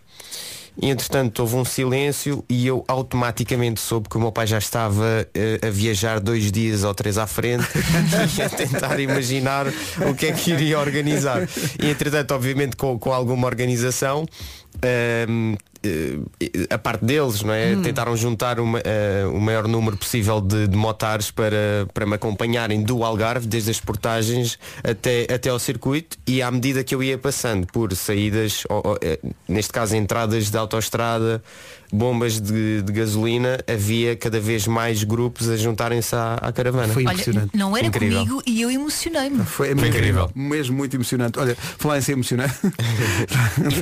E entretanto houve um silêncio e eu automaticamente soube que o meu pai já estava eh, a viajar dois dias ou três à frente (laughs) e a tentar imaginar o que é que iria organizar. E entretanto, obviamente, com, com alguma organização, ehm, eh, a parte deles, não é? Tentaram juntar uma, eh, o maior número possível de, de motares para, para me acompanharem do Algarve, desde as portagens até, até ao circuito e à medida que eu ia passando por saídas, ou- ou, eh, neste caso entradas de autoestrada, bombas de, de gasolina havia cada vez mais grupos a juntarem-se à, à caravana. Olha, não era Incrível. comigo e eu emocionei-me. Foi, incrível. Mesmo muito emocionante. Olha, falar em ser emocionante. (laughs)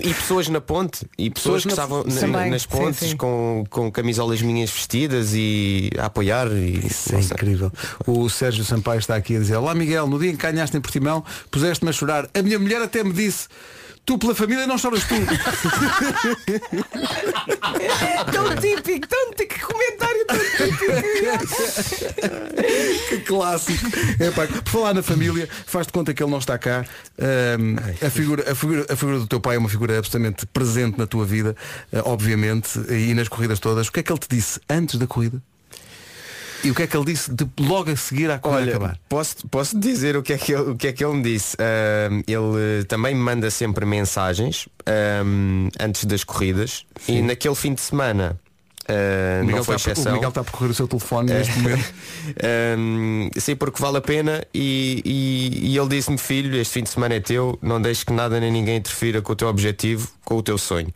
E, e pessoas na ponte e pessoas, Pessoas que estavam na- nas sim, pontes sim. Com, com camisolas minhas vestidas e a apoiar e Isso é incrível. O Sérgio Sampaio está aqui a dizer Olá Miguel, no dia em que ganhaste em Portimão Puseste-me a chorar A minha mulher até me disse Tu pela família não choras tu tão típico, tão típico, que comentário tão típico. Que clássico Epá, Por falar na família Faz-te conta que ele não está cá Ahm, a, figura, a, figura, a figura do teu pai é uma figura absolutamente presente na tua vida eh, Obviamente E nas corridas todas O que é que ele te disse antes da corrida? E o que é que ele disse de, logo a seguir à corrida Olha, acabar? posso, posso dizer o que é que ele, o que é que ele me disse. Ele também me manda sempre mensagens ahm, antes das corridas e naquele fim de semana O Miguel, não foi está, a- o. Miguel está a percorrer o seu telefone neste (laughs) momento Ahm, sei porque vale a pena e, e- e ele disse-me filho, este fim de semana é teu, não deixes que nada nem ninguém interfira com o teu objetivo, com o teu sonho.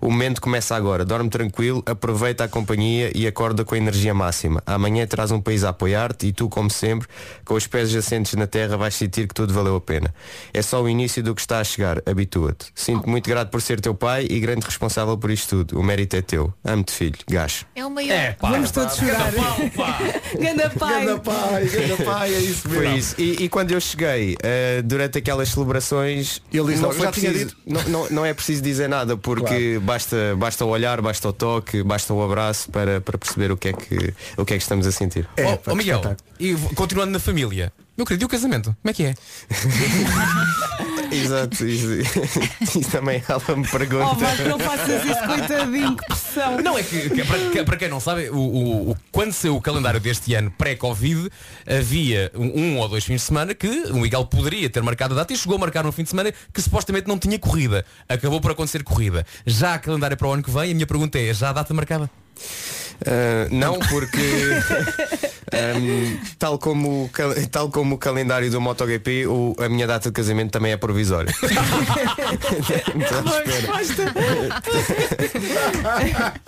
O momento começa agora, dorme tranquilo, aproveita a companhia e acorda com a energia máxima. Amanhã terás um país a apoiar-te e tu, como sempre, com os pés assentes na terra, vais sentir que tudo valeu a pena. É só o início do que está a chegar, habitua-te. Sinto-me muito grato por ser teu pai e grande responsável por isto tudo. O mérito é teu. Amo-te filho, gacho. É o maior. Vamos todos chorar. (laughs) Ganda pai. Ganda pai, ganda pai, é isso Foi isso. E, e quando eu cheguei, eh, durante aquelas celebrações, Ele disse não, logo, foi "Já tinha preciso, não, não, não é preciso dizer nada, porque basta, basta o olhar, basta o toque, basta o abraço para, para perceber o que, é que, o que é que estamos a sentir. Ó ó, Miguel, e continuando na família. Meu querido, e o casamento? Como é que é? (laughs) (laughs) Exato, isso, (laughs) isso também ela me pergunta. Oh, não faças isso, coitadinho, que pressão. Não, é que, que para, que- para quem não sabe, o, o- o- quando saiu o calendário deste ano pré-Covid, havia um, um ou dois fins de semana que o Miguel poderia ter marcado a data e chegou a marcar um fim de semana que supostamente não tinha corrida. Acabou por acontecer corrida. Já a calendário para o ano que vem, a minha pergunta é, já a data marcada? Ah, não, porque (laughs) ahm, tal, como, tal como o calendário do MotoGP, o, a minha data de casamento também é provisória. (laughs) Estamos à espera.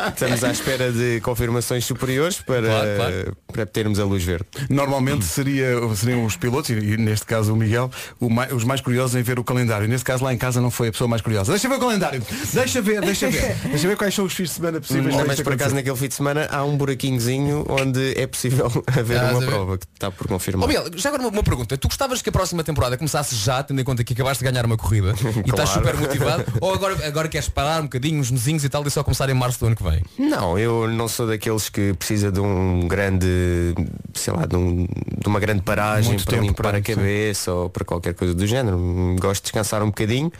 Estamos à espera de confirmações superiores para, Claro, claro. para termos a luz verde. Normalmente seria, seriam os pilotos, e, neste caso o Miguel, o mai- os mais curiosos em ver o calendário. Neste caso lá em casa não foi a pessoa mais curiosa. Deixa ver o calendário. Deixa ver, deixa ver. (laughs) Deixa ver quais são os fins de semana possíveis. para Mas por acaso acontecer. naquele fim de semana há um buraquinhozinho onde é possível (laughs) haver Ah, uma prova que está por confirmar. Ó Miguel, já agora uma, uma pergunta. Tu gostavas que a próxima temporada começasse já, tendo em conta que acabaste de ganhar uma corrida (laughs) e estás Claro. super motivado? (laughs) ou agora, agora queres parar um bocadinho, uns mesinhos e tal, e só começar em março do ano que vem? Não, eu não sou daqueles que precisa de um grande, sei lá, de, um- de uma grande paragem Muito para limpar a cabeça ou para qualquer coisa do género. Gosto de descansar um bocadinho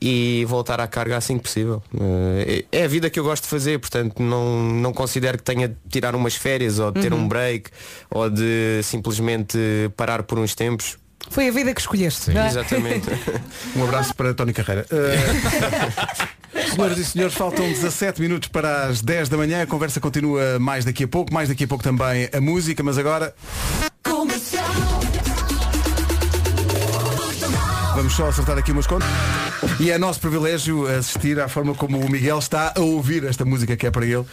e voltar à carga assim que possível. Eh, É a vida que eu gosto de fazer, portanto não, não considero que tenha de tirar umas férias ou de ter Uhum. um break ou de simplesmente parar por uns tempos. Foi a vida que escolheste. não é? Exatamente. (laughs) Um abraço para Tony Carreira. Uh, (laughs) senhoras e senhores, faltam 17 minutos para as 10 da manhã. A conversa continua mais daqui a pouco. Mais daqui a pouco também a música, mas agora vamos só acertar aqui umas contas. E é nosso privilégio assistir à forma como o Miguel está a ouvir esta música que é para ele. Uh,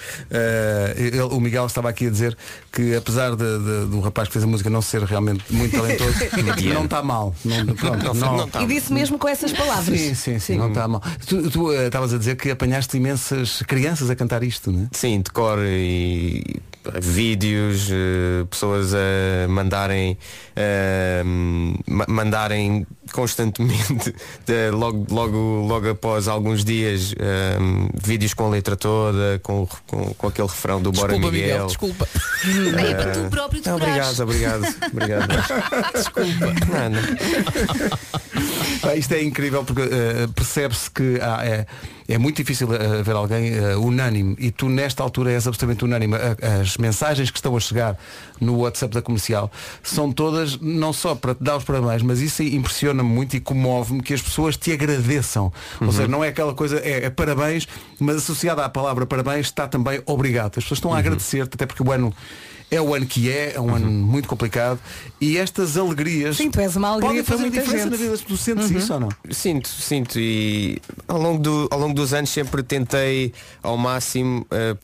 ele- o Miguel estava aqui a dizer que apesar de- de- do rapaz que fez a música não ser realmente muito talentoso, (laughs) não está mal. Não, (laughs) pronto, não- E disse mesmo com essas palavras. Sim, sim, sim, não está mal. Tu tu, eh, estavas a dizer que apanhaste imensas crianças a cantar isto, não é? Sim, de cor e vídeos, eh, pessoas a mandarem eh, ma- mandarem constantemente (laughs) logo, logo, logo após alguns dias eh, vídeos com a letra toda, com, com, com aquele refrão do Bora Desculpa, Miguel. Miguel, desculpa. É para tu próprio Ah, decorares. Obrigado, obrigado, obrigado. (laughs) Desculpa. Pá, isto é incrível porque eh, percebe-se que há- é, é muito difícil eh, haver alguém eh, unânime e tu nesta altura és absolutamente unânime. As mensagens que estão a chegar no WhatsApp da comercial são todas não só para te dar os parabéns, mas isso impressiona-me muito e comove-me que as pessoas te agradeçam. Ou seja, não é aquela coisa, é, é parabéns, mas associada à palavra parabéns está também obrigado. As pessoas estão a agradecer-te, até porque o ano É o ano que é, é um ano muito complicado. E estas alegrias. Sim, tu és uma alegria podem fazer diferença gente. na vida das pessoas. Sentes Uhum. isso ou não? Sinto, sinto e ao longo, do, ao longo dos anos sempre tentei ao máximo eh,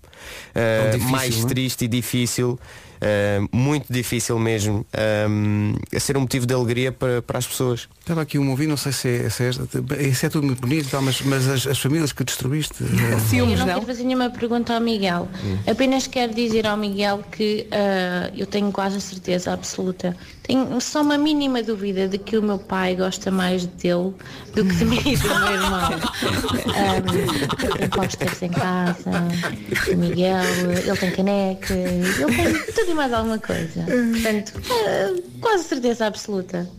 Tão difícil, mais não é? triste e difícil, eh, muito difícil mesmo, a ser um motivo de alegria para, para as pessoas. Estava aqui um ouvinte, não sei se é, se é esta. Isso é tudo muito bonito, tal, mas, mas as, as famílias que destruíste. eh, (laughs) eu não quero fazer nenhuma pergunta ao Miguel. Apenas quero dizer ao Miguel que ah, eu tenho quase a certeza absoluta. Tenho só uma mínima dúvida de que o meu pai gosta mais dele do que de mim e do meu irmão. Tem posters em casa, o Miguel, ele tem caneca, ele tem tudo e mais alguma coisa. Portanto, ah, quase certeza absoluta.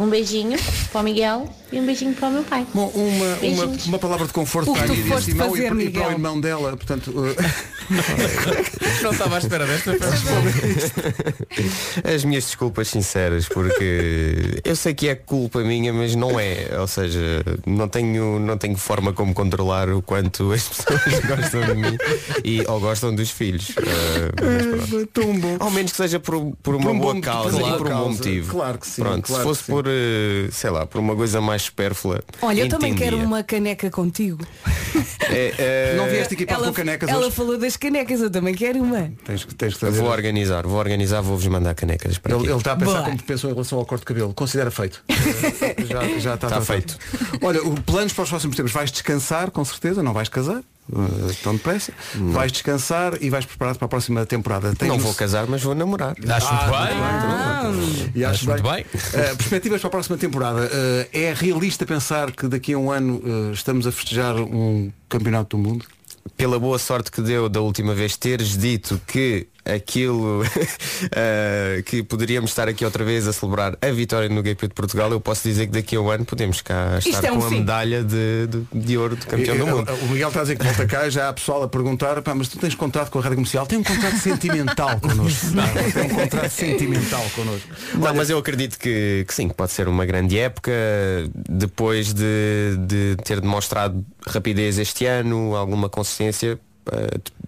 Um beijinho para o Miguel e um beijinho para o meu pai. Bom, uma, uma, uma palavra de conforto O para a Lídia Simão e, para- para o irmão dela. Portanto, Não estava à espera desta. As minhas desculpas sinceras, porque eu sei que é culpa minha, mas não é. Ou seja, não tenho, não tenho forma como controlar o quanto as pessoas (laughs) gostam de mim e, ou gostam dos filhos. Eh, mas pronto. Tão bom. Ao menos que seja por, por uma Por um boa bom- causa claro, e por um bom motivo. Claro que sim, Pronto, claro se fosse por, eh, sei lá, por uma coisa mais supérflua. Olha, eu também quero uma caneca contigo. (laughs) É, eh, Não vieste aqui para ela, com canecas ela hoje? falou das canecas, eu também quero uma. Tens, que- tens que vou organizar, vou organizar, vou-vos mandar canecas para Ele, está a pensar Boa. como pensou em relação ao corte de cabelo. Considera feito. (laughs) Já, já está, Está feito. Olha, o planos para os próximos tempos. Vais descansar, com certeza, não vais casar. Eh, tão depressa. Vais descansar e vais preparado para a próxima temporada. Tens Não vou casar, mas vou namorar. Acho muito bem. Ah, E acho, Acho muito bem. Eh, perspectivas para a próxima temporada. Eh, é realista pensar que daqui a um ano estamos a festejar um campeonato do mundo? pela boa sorte que deu da última vez teres dito que aquilo (laughs) eh, que poderíamos estar aqui outra vez a celebrar a vitória no GP de Portugal, eu posso dizer que daqui a um ano podemos cá Isto estar é um com a sim. medalha de, de, de ouro de campeão do Eh, mundo. O Miguel está a dizer que volta cá, (laughs) já há pessoal a perguntar, pá, mas tu tens contrato com a rádio comercial, tem um contrato sentimental connosco. Não, tem um contrato sentimental connosco. Não, mas eu acredito que, que sim, que pode ser uma grande época depois de, de ter demonstrado rapidez este ano, alguma consistência.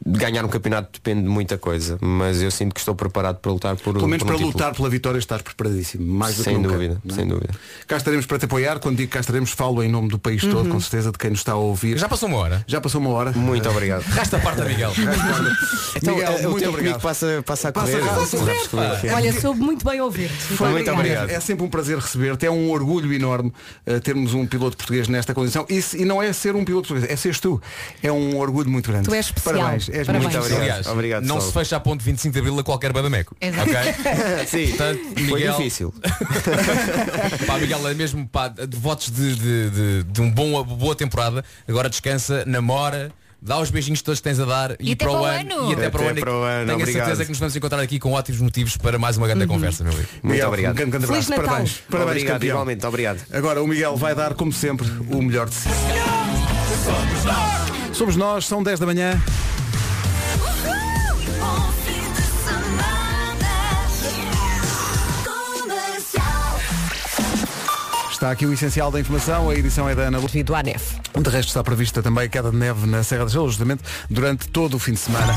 Ganhar um campeonato depende de muita coisa, mas eu sinto que estou preparado para lutar por Pelo menos por um para título. lutar pela vitória estás preparadíssimo. Mais do Sem que nunca, dúvida, é? sem dúvida. Cá estaremos para te apoiar. Quando digo cá estaremos, falo em nome do país todo, com certeza, de quem nos está a ouvir. Já passou uma hora. Já passou uma hora. Muito obrigado. (laughs) Resta a parte a Miguel. Então, Miguel, o muito obrigado. passa, passa a Passa correr. Sabes como é é? Olha, soube muito bem ouvir-te. Foi Muito obrigado. É sempre um prazer receber-te, é um orgulho enorme eh, termos um piloto português nesta condição. E, se- e não é ser um piloto português, é seres tu. É um orgulho muito grande. Tu és especial. Parabéns. És Parabéns. muito especial. Aliás, Obrigado, não Sol. se fecha a ponto 25 de Abril a qualquer badameco. Exato. Ok? (laughs) (laughs) Sim, Portanto, foi Miguel, difícil. (laughs) pá, Miguel, é mesmo pá, de votos de, de, de, de um bom, boa temporada. Agora descansa, namora. Dá os beijinhos que todos tens a dar E até para o ano. E até, para o Até ano. para o ano, Tenho a obrigado. certeza que nos vamos encontrar aqui com ótimos motivos para mais uma grande conversa, meu amigo. Muito Miguel, obrigado. Um grande, grande Feliz abraço. Natal. Parabéns. Parabéns, obrigado, campeão. igualmente, obrigado. Agora o Miguel vai dar, como sempre, o melhor de si. Somos nós, são 10 da manhã. Está aqui o essencial da informação, a edição é da Ana. Devido à neve. De resto está prevista também queda de neve na Serra da Estrela, justamente durante todo o fim de semana.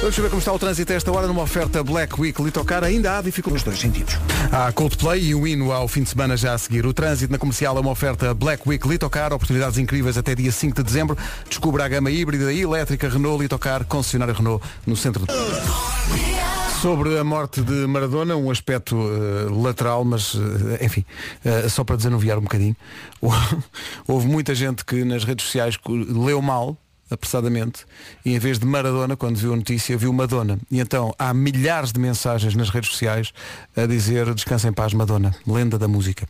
Vamos saber como está o trânsito a esta hora numa oferta Black Week Litocar. Ainda há dificuldades nos dois sentidos. Há Coldplay e o hino ao fim de semana já a seguir. O trânsito na comercial é uma oferta Black Week Litocar. Oportunidades incríveis até dia 5 de dezembro. Descubra a gama híbrida e elétrica Renault Litocar, concessionária Renault no centro de... Sobre a morte de Maradona, um aspecto eh, lateral, mas eh, enfim, eh, só para desanuviar um bocadinho, (laughs) houve muita gente que nas redes sociais leu mal, apressadamente, e em vez de Maradona, quando viu a notícia, viu Madonna. E então há milhares de mensagens nas redes sociais a dizer descansa em paz Madonna, lenda da música.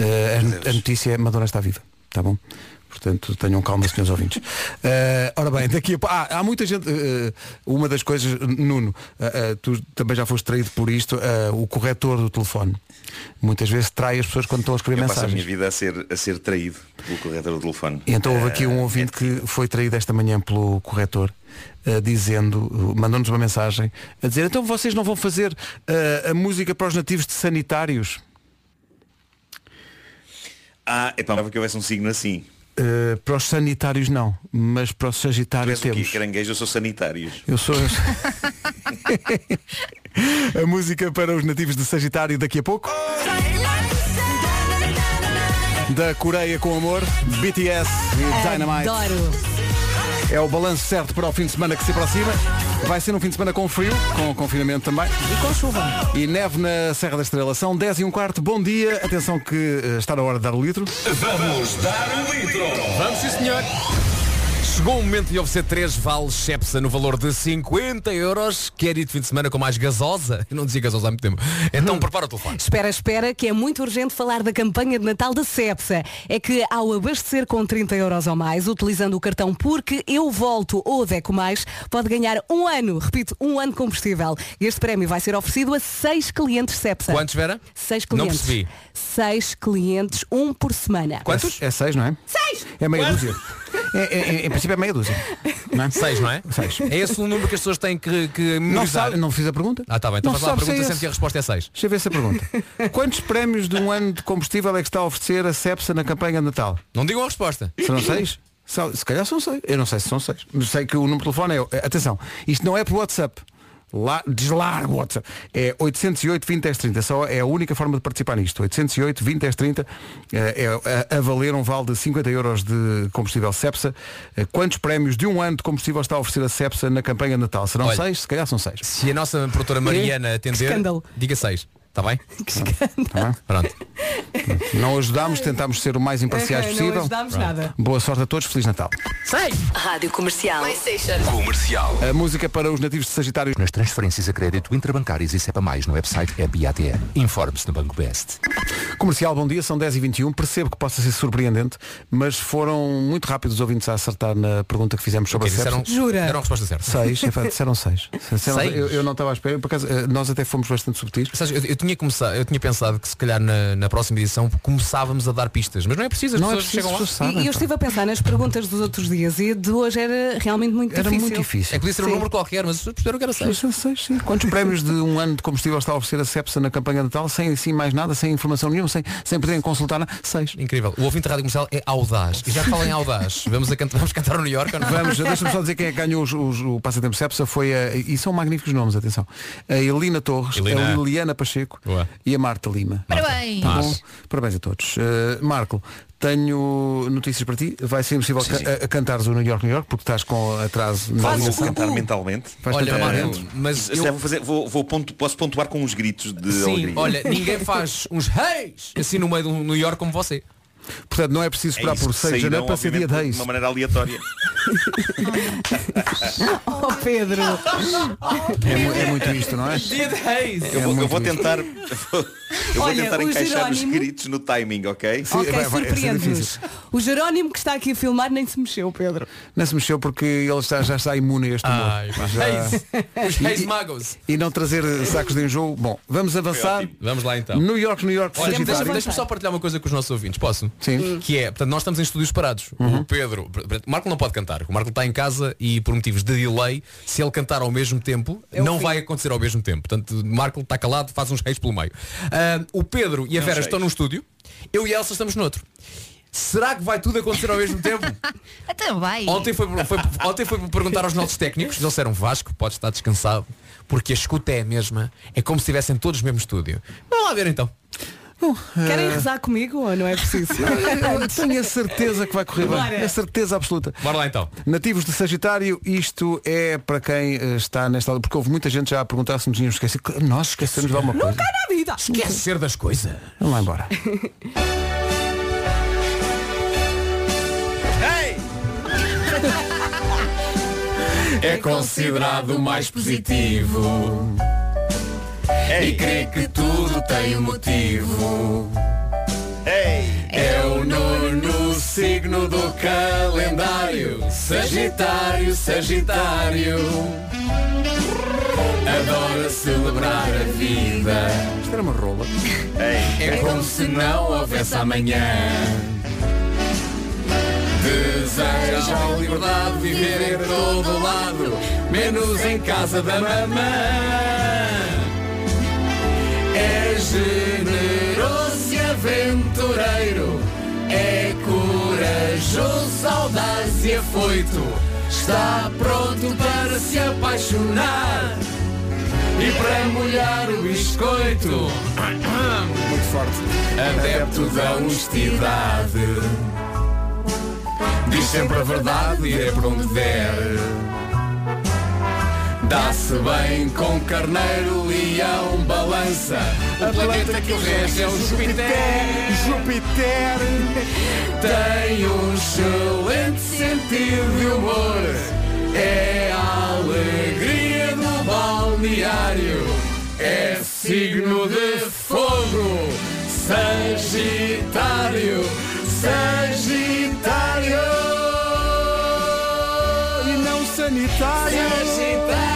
A, a notícia é Madonna está viva, tá bom? Portanto, tenham calma, senhores ouvintes. (laughs) Eh, ora bem, daqui a ah, há muita gente. eh, uma das coisas, Nuno, eh, tu também já foste traído por isto, o corretor do telefone. Muitas vezes trai as pessoas quando estão a escrever Eu passo a minha mensagens. vida a ser, a ser traído pelo corretor do telefone. E então houve aqui um ouvinte que foi traído esta manhã pelo corretor, eh, dizendo, mandou-nos uma mensagem, a dizer, então vocês não vão fazer eh, a música para os nativos de sanitários? Ah, é para que houvesse um signo assim. Eh, para os sanitários não, mas para os sagitários temos. Caranguejo, eu sou sanitários. Eu sou. (laughs) a música para os nativos de Sagitário daqui a pouco. Da Coreia com Amor, BTS e Dynamite. Adoro. É o balanço certo para o fim de semana que se aproxima. Vai ser um fim de semana com frio, com confinamento também. E com chuva. E neve na Serra da Estrela. São 10 e um quarto. Bom dia. Atenção que eh, está na hora de dar o litro. Vamos dar um litro. Vamos sim senhor. Chegou o momento de oferecer três vales Cepsa no valor de 50 euros. Quer ir de fim de semana com mais gasosa? Eu não dizia gasosa há muito tempo. Então (laughs) prepara o telefone. Espera, espera, que é muito urgente falar da campanha de Natal da Cepsa. É que ao abastecer com 30 euros ou mais, utilizando o cartão Porque Eu Volto ou Deco Mais, pode ganhar um ano, repito, um ano de combustível. Este prémio vai ser oferecido a seis clientes Cepsa. Quantos, Vera? Seis Não clientes. percebi. Seis clientes, um por semana. Quantos? É 6, não é? Seis! É meia dúzia. (laughs) É, é- é- em princípio é meia dúzia. Não é? Seis, não é? Seis. É esse o número que as pessoas têm que, que Não sabe, não fiz a pergunta. Ah, tá bem. Então Não faz lá a se pergunta é sempre que a resposta é 6. Deixa eu ver essa pergunta. Quantos prémios de um ano de combustível é que está a oferecer a Cepsa na campanha de Natal? Não digam a resposta. Serão seis? Se calhar são seis. Eu não sei se são seis. Sei que o número de telefone é. Atenção, isto não é por WhatsApp. Lá, deslarga o WhatsApp. É 808 20 10 30. Só é a única forma de participar nisto. 808 20 10 30 é, é a, a valer um vale de 50 euros de combustível Cepsa. Eh, Quantos prémios de um ano de combustível está a oferecer a Cepsa na campanha de Natal? Serão Olha, seis? Se calhar são seis. Se a nossa produtora Mariana atender, escândalo. diga 6. Está bem? (laughs) Tá bem? Pronto. Não ajudámos, tentámos ser o mais imparciais Não possível. ajudámos nada. Boa sorte a todos, Feliz Natal. Rádio Comercial. Comercial. A música para os nativos de Sagitário. Nas transferências a crédito intrabancárias e SEPA mais no website é BATN. Informe-se no Banco Best. Comercial, bom dia, são 10 e 21 Percebo que possa ser surpreendente, mas foram muito rápidos os ouvintes a acertar na pergunta que fizemos sobre a disseram, Jura? Deram a resposta certa. Seis, é disseram seis. (laughs) Disseram- Seis? Eu, eu não estava à espera, por acaso, eh, nós até fomos bastante subtis. Sabes, Eu, eu tinha começado, eu tinha pensado que se calhar na, na próxima edição começávamos a dar pistas, mas não é preciso, as Não é pessoas preciso, chegam lá. E, e eu estive a pensar nas perguntas dos outros dias e de hoje era realmente muito Era difícil. muito difícil. É que podia ser um número qualquer, mas perceberam que era Seis, 6. seis, sim. Quantos prémios de um ano de combustível está a oferecer a Cepsa na campanha de Natal, sem assim mais nada, sem informação nenhuma, sem, sem poderem consultar nada? Seis. Incrível. O ouvinte da rádio comercial é audaz. E já falam em audaz, (laughs) vamos, a cantar, vamos cantar no New York ou não? Vamos, deixa-me só dizer quem é que ganhou os, os- o Passatempo Cepsa foi a, e são magníficos nomes, atenção. A Elina Torres, Elina. a Liliana Pacheco Boa. e a Marta Lima. Parabéns. Tá bom? Parabéns a todos. Uh, Marco, tenho notícias para ti. Vai ser impossível Sim, sim. A, a cantares o New York, New York, porque estás com atraso na Vou cantar mentalmente. Vais Olha, dentro. mas eu- vou fazer, vou, vou pontu- posso pontuar com uns gritos de Sim, alegria. olha, ninguém faz uns reis assim no meio do New York como você. Portanto, não é preciso É esperar isso por que 6 de janeiro para ser dia obviamente, 10. De uma maneira aleatória. (laughs) Oh Pedro. É, mu- é muito isto, não é? Dia de reis. Eu, vou, eu muito vou tentar. Eu vou, eu Olha, tentar o encaixar os Jerónimo- gritos no timing, ok? Sim, ok, vai- vai- é surpreende-nos. difícil. O Jerónimo que está aqui a filmar nem se mexeu, Pedro. Não se mexeu porque ele está- já está imune a este humor. Ai, pá. Já- Reis. Os reis magos. E não trazer sacos de enjoo. Bom, vamos avançar. Vamos lá então. New York, New York, Olha, deixa- Sagitário. deixa-me só partilhar uma coisa com os nossos ouvintes, posso? Sim. Que é, portanto, nós estamos em estúdios parados. Uhum. O Pedro, o Marco não pode cantar. O Marco está em casa e por motivos de delay, se ele cantar ao mesmo tempo, É não fim. vai acontecer ao mesmo tempo. Portanto, o Marco está calado, faz uns reis pelo meio. Ah, o Pedro e a Não Vera sei. estão num estúdio, eu e a Elsa estamos noutro. Será que vai tudo acontecer ao mesmo tempo? Até (laughs) vai. Ontem foi, foi, ontem foi perguntar aos nossos técnicos, eles disseram Vasco, pode estar descansado, porque a escuta é a mesma, é como se estivessem todos no mesmo estúdio. Vamos lá ver então. Querem rezar comigo ou não é preciso? (laughs) Eu tenho a certeza que vai correr bem. Bora. A certeza absoluta. Bora lá então. Nativos de Sagitário, isto é para quem eh, está nesta aula, porque houve muita gente já a perguntar se nos tínhamos esquecido. Nós esquecemos de alguma coisa. Nunca na vida. Esquecer das coisas. Vamos lá embora. (laughs) É considerado mais positivo e crê que tudo tem um motivo. É o nono signo do calendário, Sagitário, Sagitário. Adora celebrar a vida. Isto era uma rola. É como se não houvesse amanhã. Deseja a liberdade de viver em todo lado, menos em casa da mamã. É generoso e aventureiro, é Beijou saudades e afoito. Está pronto para se apaixonar E para molhar o biscoito. Muito forte. Adepto da honestidade. Diz sempre a verdade e é por onde der Dá-se bem com carneiro, leão, balança. O planeta que o rege é o Júpiter Júpiter Tem um excelente sentido de humor. É a alegria do balneário. É signo de fogo. Sagitário Sagitário. E não sanitário. Sagitário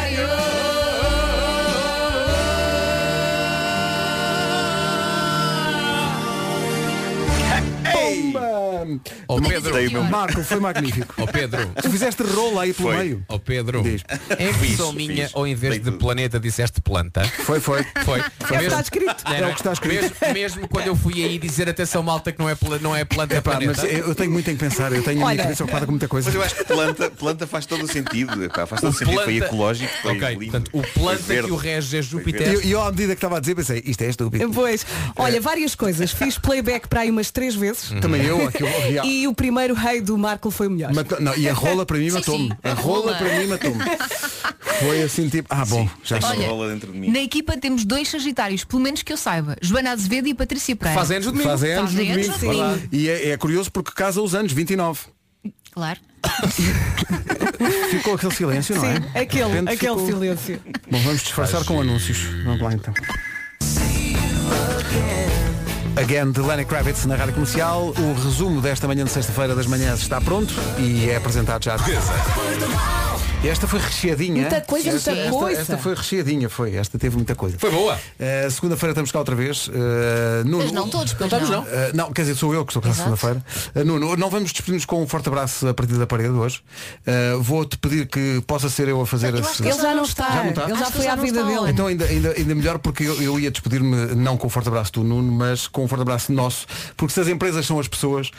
Ó Pedro. Marco, foi magnífico. ó Pedro, Tu fizeste rolo aí pelo Foi. meio. ó Pedro, Diz. em Fiz, versão minha, fiz. ou em vez Dei de tudo. planeta disseste planta. Foi, foi. Foi. É o que está escrito. É, É o que está escrito. Mesmo, mesmo quando eu fui aí dizer atenção malta que não é, não é planta, é mas planeta. eu tenho muito em que pensar, eu tenho a minha Olha. cabeça ocupada com muita coisa. Mas eu acho que planta, planta faz todo o sentido. epá, faz todo o, sentido. Foi planta- ecológico, foi Ok, lindo. portanto, o foi planta que o rege é Júpiter. e eu, à medida que estava a dizer, pensei, isto é estúpido. Pois, olha, várias coisas. Fiz playback para aí umas três vezes. Também eu, aqui, eu- real. E o primeiro rei do Marco foi o melhor. Matou- não, e a rola para mim matou-me. A rola para mim matou-me. (laughs) Foi assim tipo, ah bom, já está. Olha, rola dentro de mim. Na equipa temos dois Sagitários, pelo menos que eu saiba. Joana Azevedo e Patrícia Pereira. Fazem anos no domingo. Fazem anos no Fazem anos domingo. no domingo. E é, é curioso porque casa os anos, 29. Claro. (laughs) Ficou aquele silêncio, não é? Sim, De aquele, aquele ficou- silêncio. Bom, vamos disfarçar com anúncios. Vamos lá então. Again de Lenny Kravitz na Rádio Comercial. O resumo desta manhã de sexta-feira das manhãs está pronto e é apresentado já. E esta foi recheadinha. Muita coisa, esta, muita esta- coisa. Esta foi recheadinha, foi. Esta teve muita coisa. Foi boa. Uh, Segunda-feira estamos cá outra vez. Uh, Nuno- Mas não todos, pois Não estamos, não. não. Uh, não, quer dizer, sou eu que estou cá segunda-feira. Uh, Nuno, não vamos despedir-nos com um forte abraço a partir da parede hoje. Uh, Vou-te pedir que possa ser eu a fazer Eu acho que Ele já não está. Já não está? Ele Acho já que foi já à vida dele. Então ainda, ainda, ainda melhor porque eu, eu ia despedir-me não com o forte abraço do Nuno, mas com o forte abraço nosso. Porque se as empresas são as pessoas,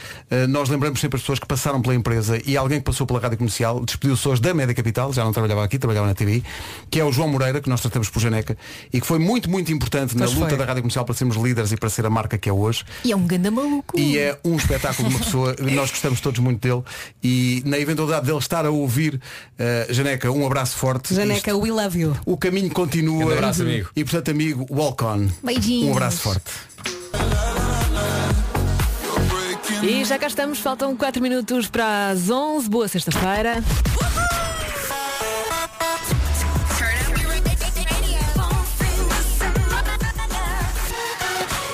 nós lembramos sempre as pessoas que passaram pela empresa e alguém que passou pela rádio comercial despediu-se hoje da Média Capital, já não trabalhava aqui, trabalhava na TV, que é o João Moreira, que nós tratamos por Janeca, e que foi muito, muito importante na Pois luta foi. da rádio comercial para sermos líderes e para ser a marca que é hoje. E é um ganda maluco. E é um espetáculo de uma pessoa, nós gostamos todos muito dele e na eventualidade dele estar a ouvir eh, Janeca, um abraço forte. Janeca, we love you. O caminho continua. Grande abraço, amigo. E portanto, amigo, walk on. Beijinhos. Um abraço forte. E já cá estamos, faltam 4 minutos para as 11. Boa sexta-feira.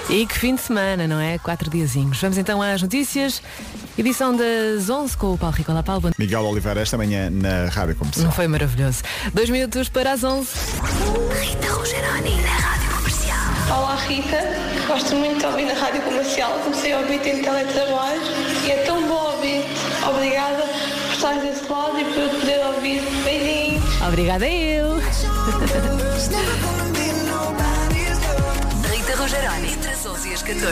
E que fim de semana, não é? Quatro diazinhos. Vamos então às notícias. Edição das 11 com o Paulo Ricola Paulo. Miguel Oliveira, esta manhã na Rádio Comercial. Não foi maravilhoso. Dois minutos para as 11. Rita Rogeroni na Rádio Comercial. Olá Rita, gosto muito de ouvir na rádio comercial, comecei a ouvir em teletrabalho e é tão bom ouvir. Obrigada por estar desse lado e por eu poder ouvir. Beijinhos. Obrigada eu. Rita Rogeroni entre as 11 e as 14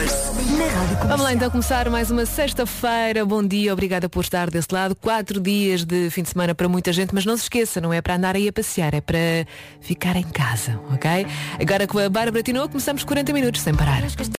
na Rádio Vamos lá então começar mais uma sexta-feira. Bom dia, obrigada por estar desse lado. Quatro dias de fim de semana para muita gente, mas não se esqueça, não é para andar aí a passear, é para ficar em casa, ok? Agora com a Bárbara Tinoa começamos 40 minutos sem parar.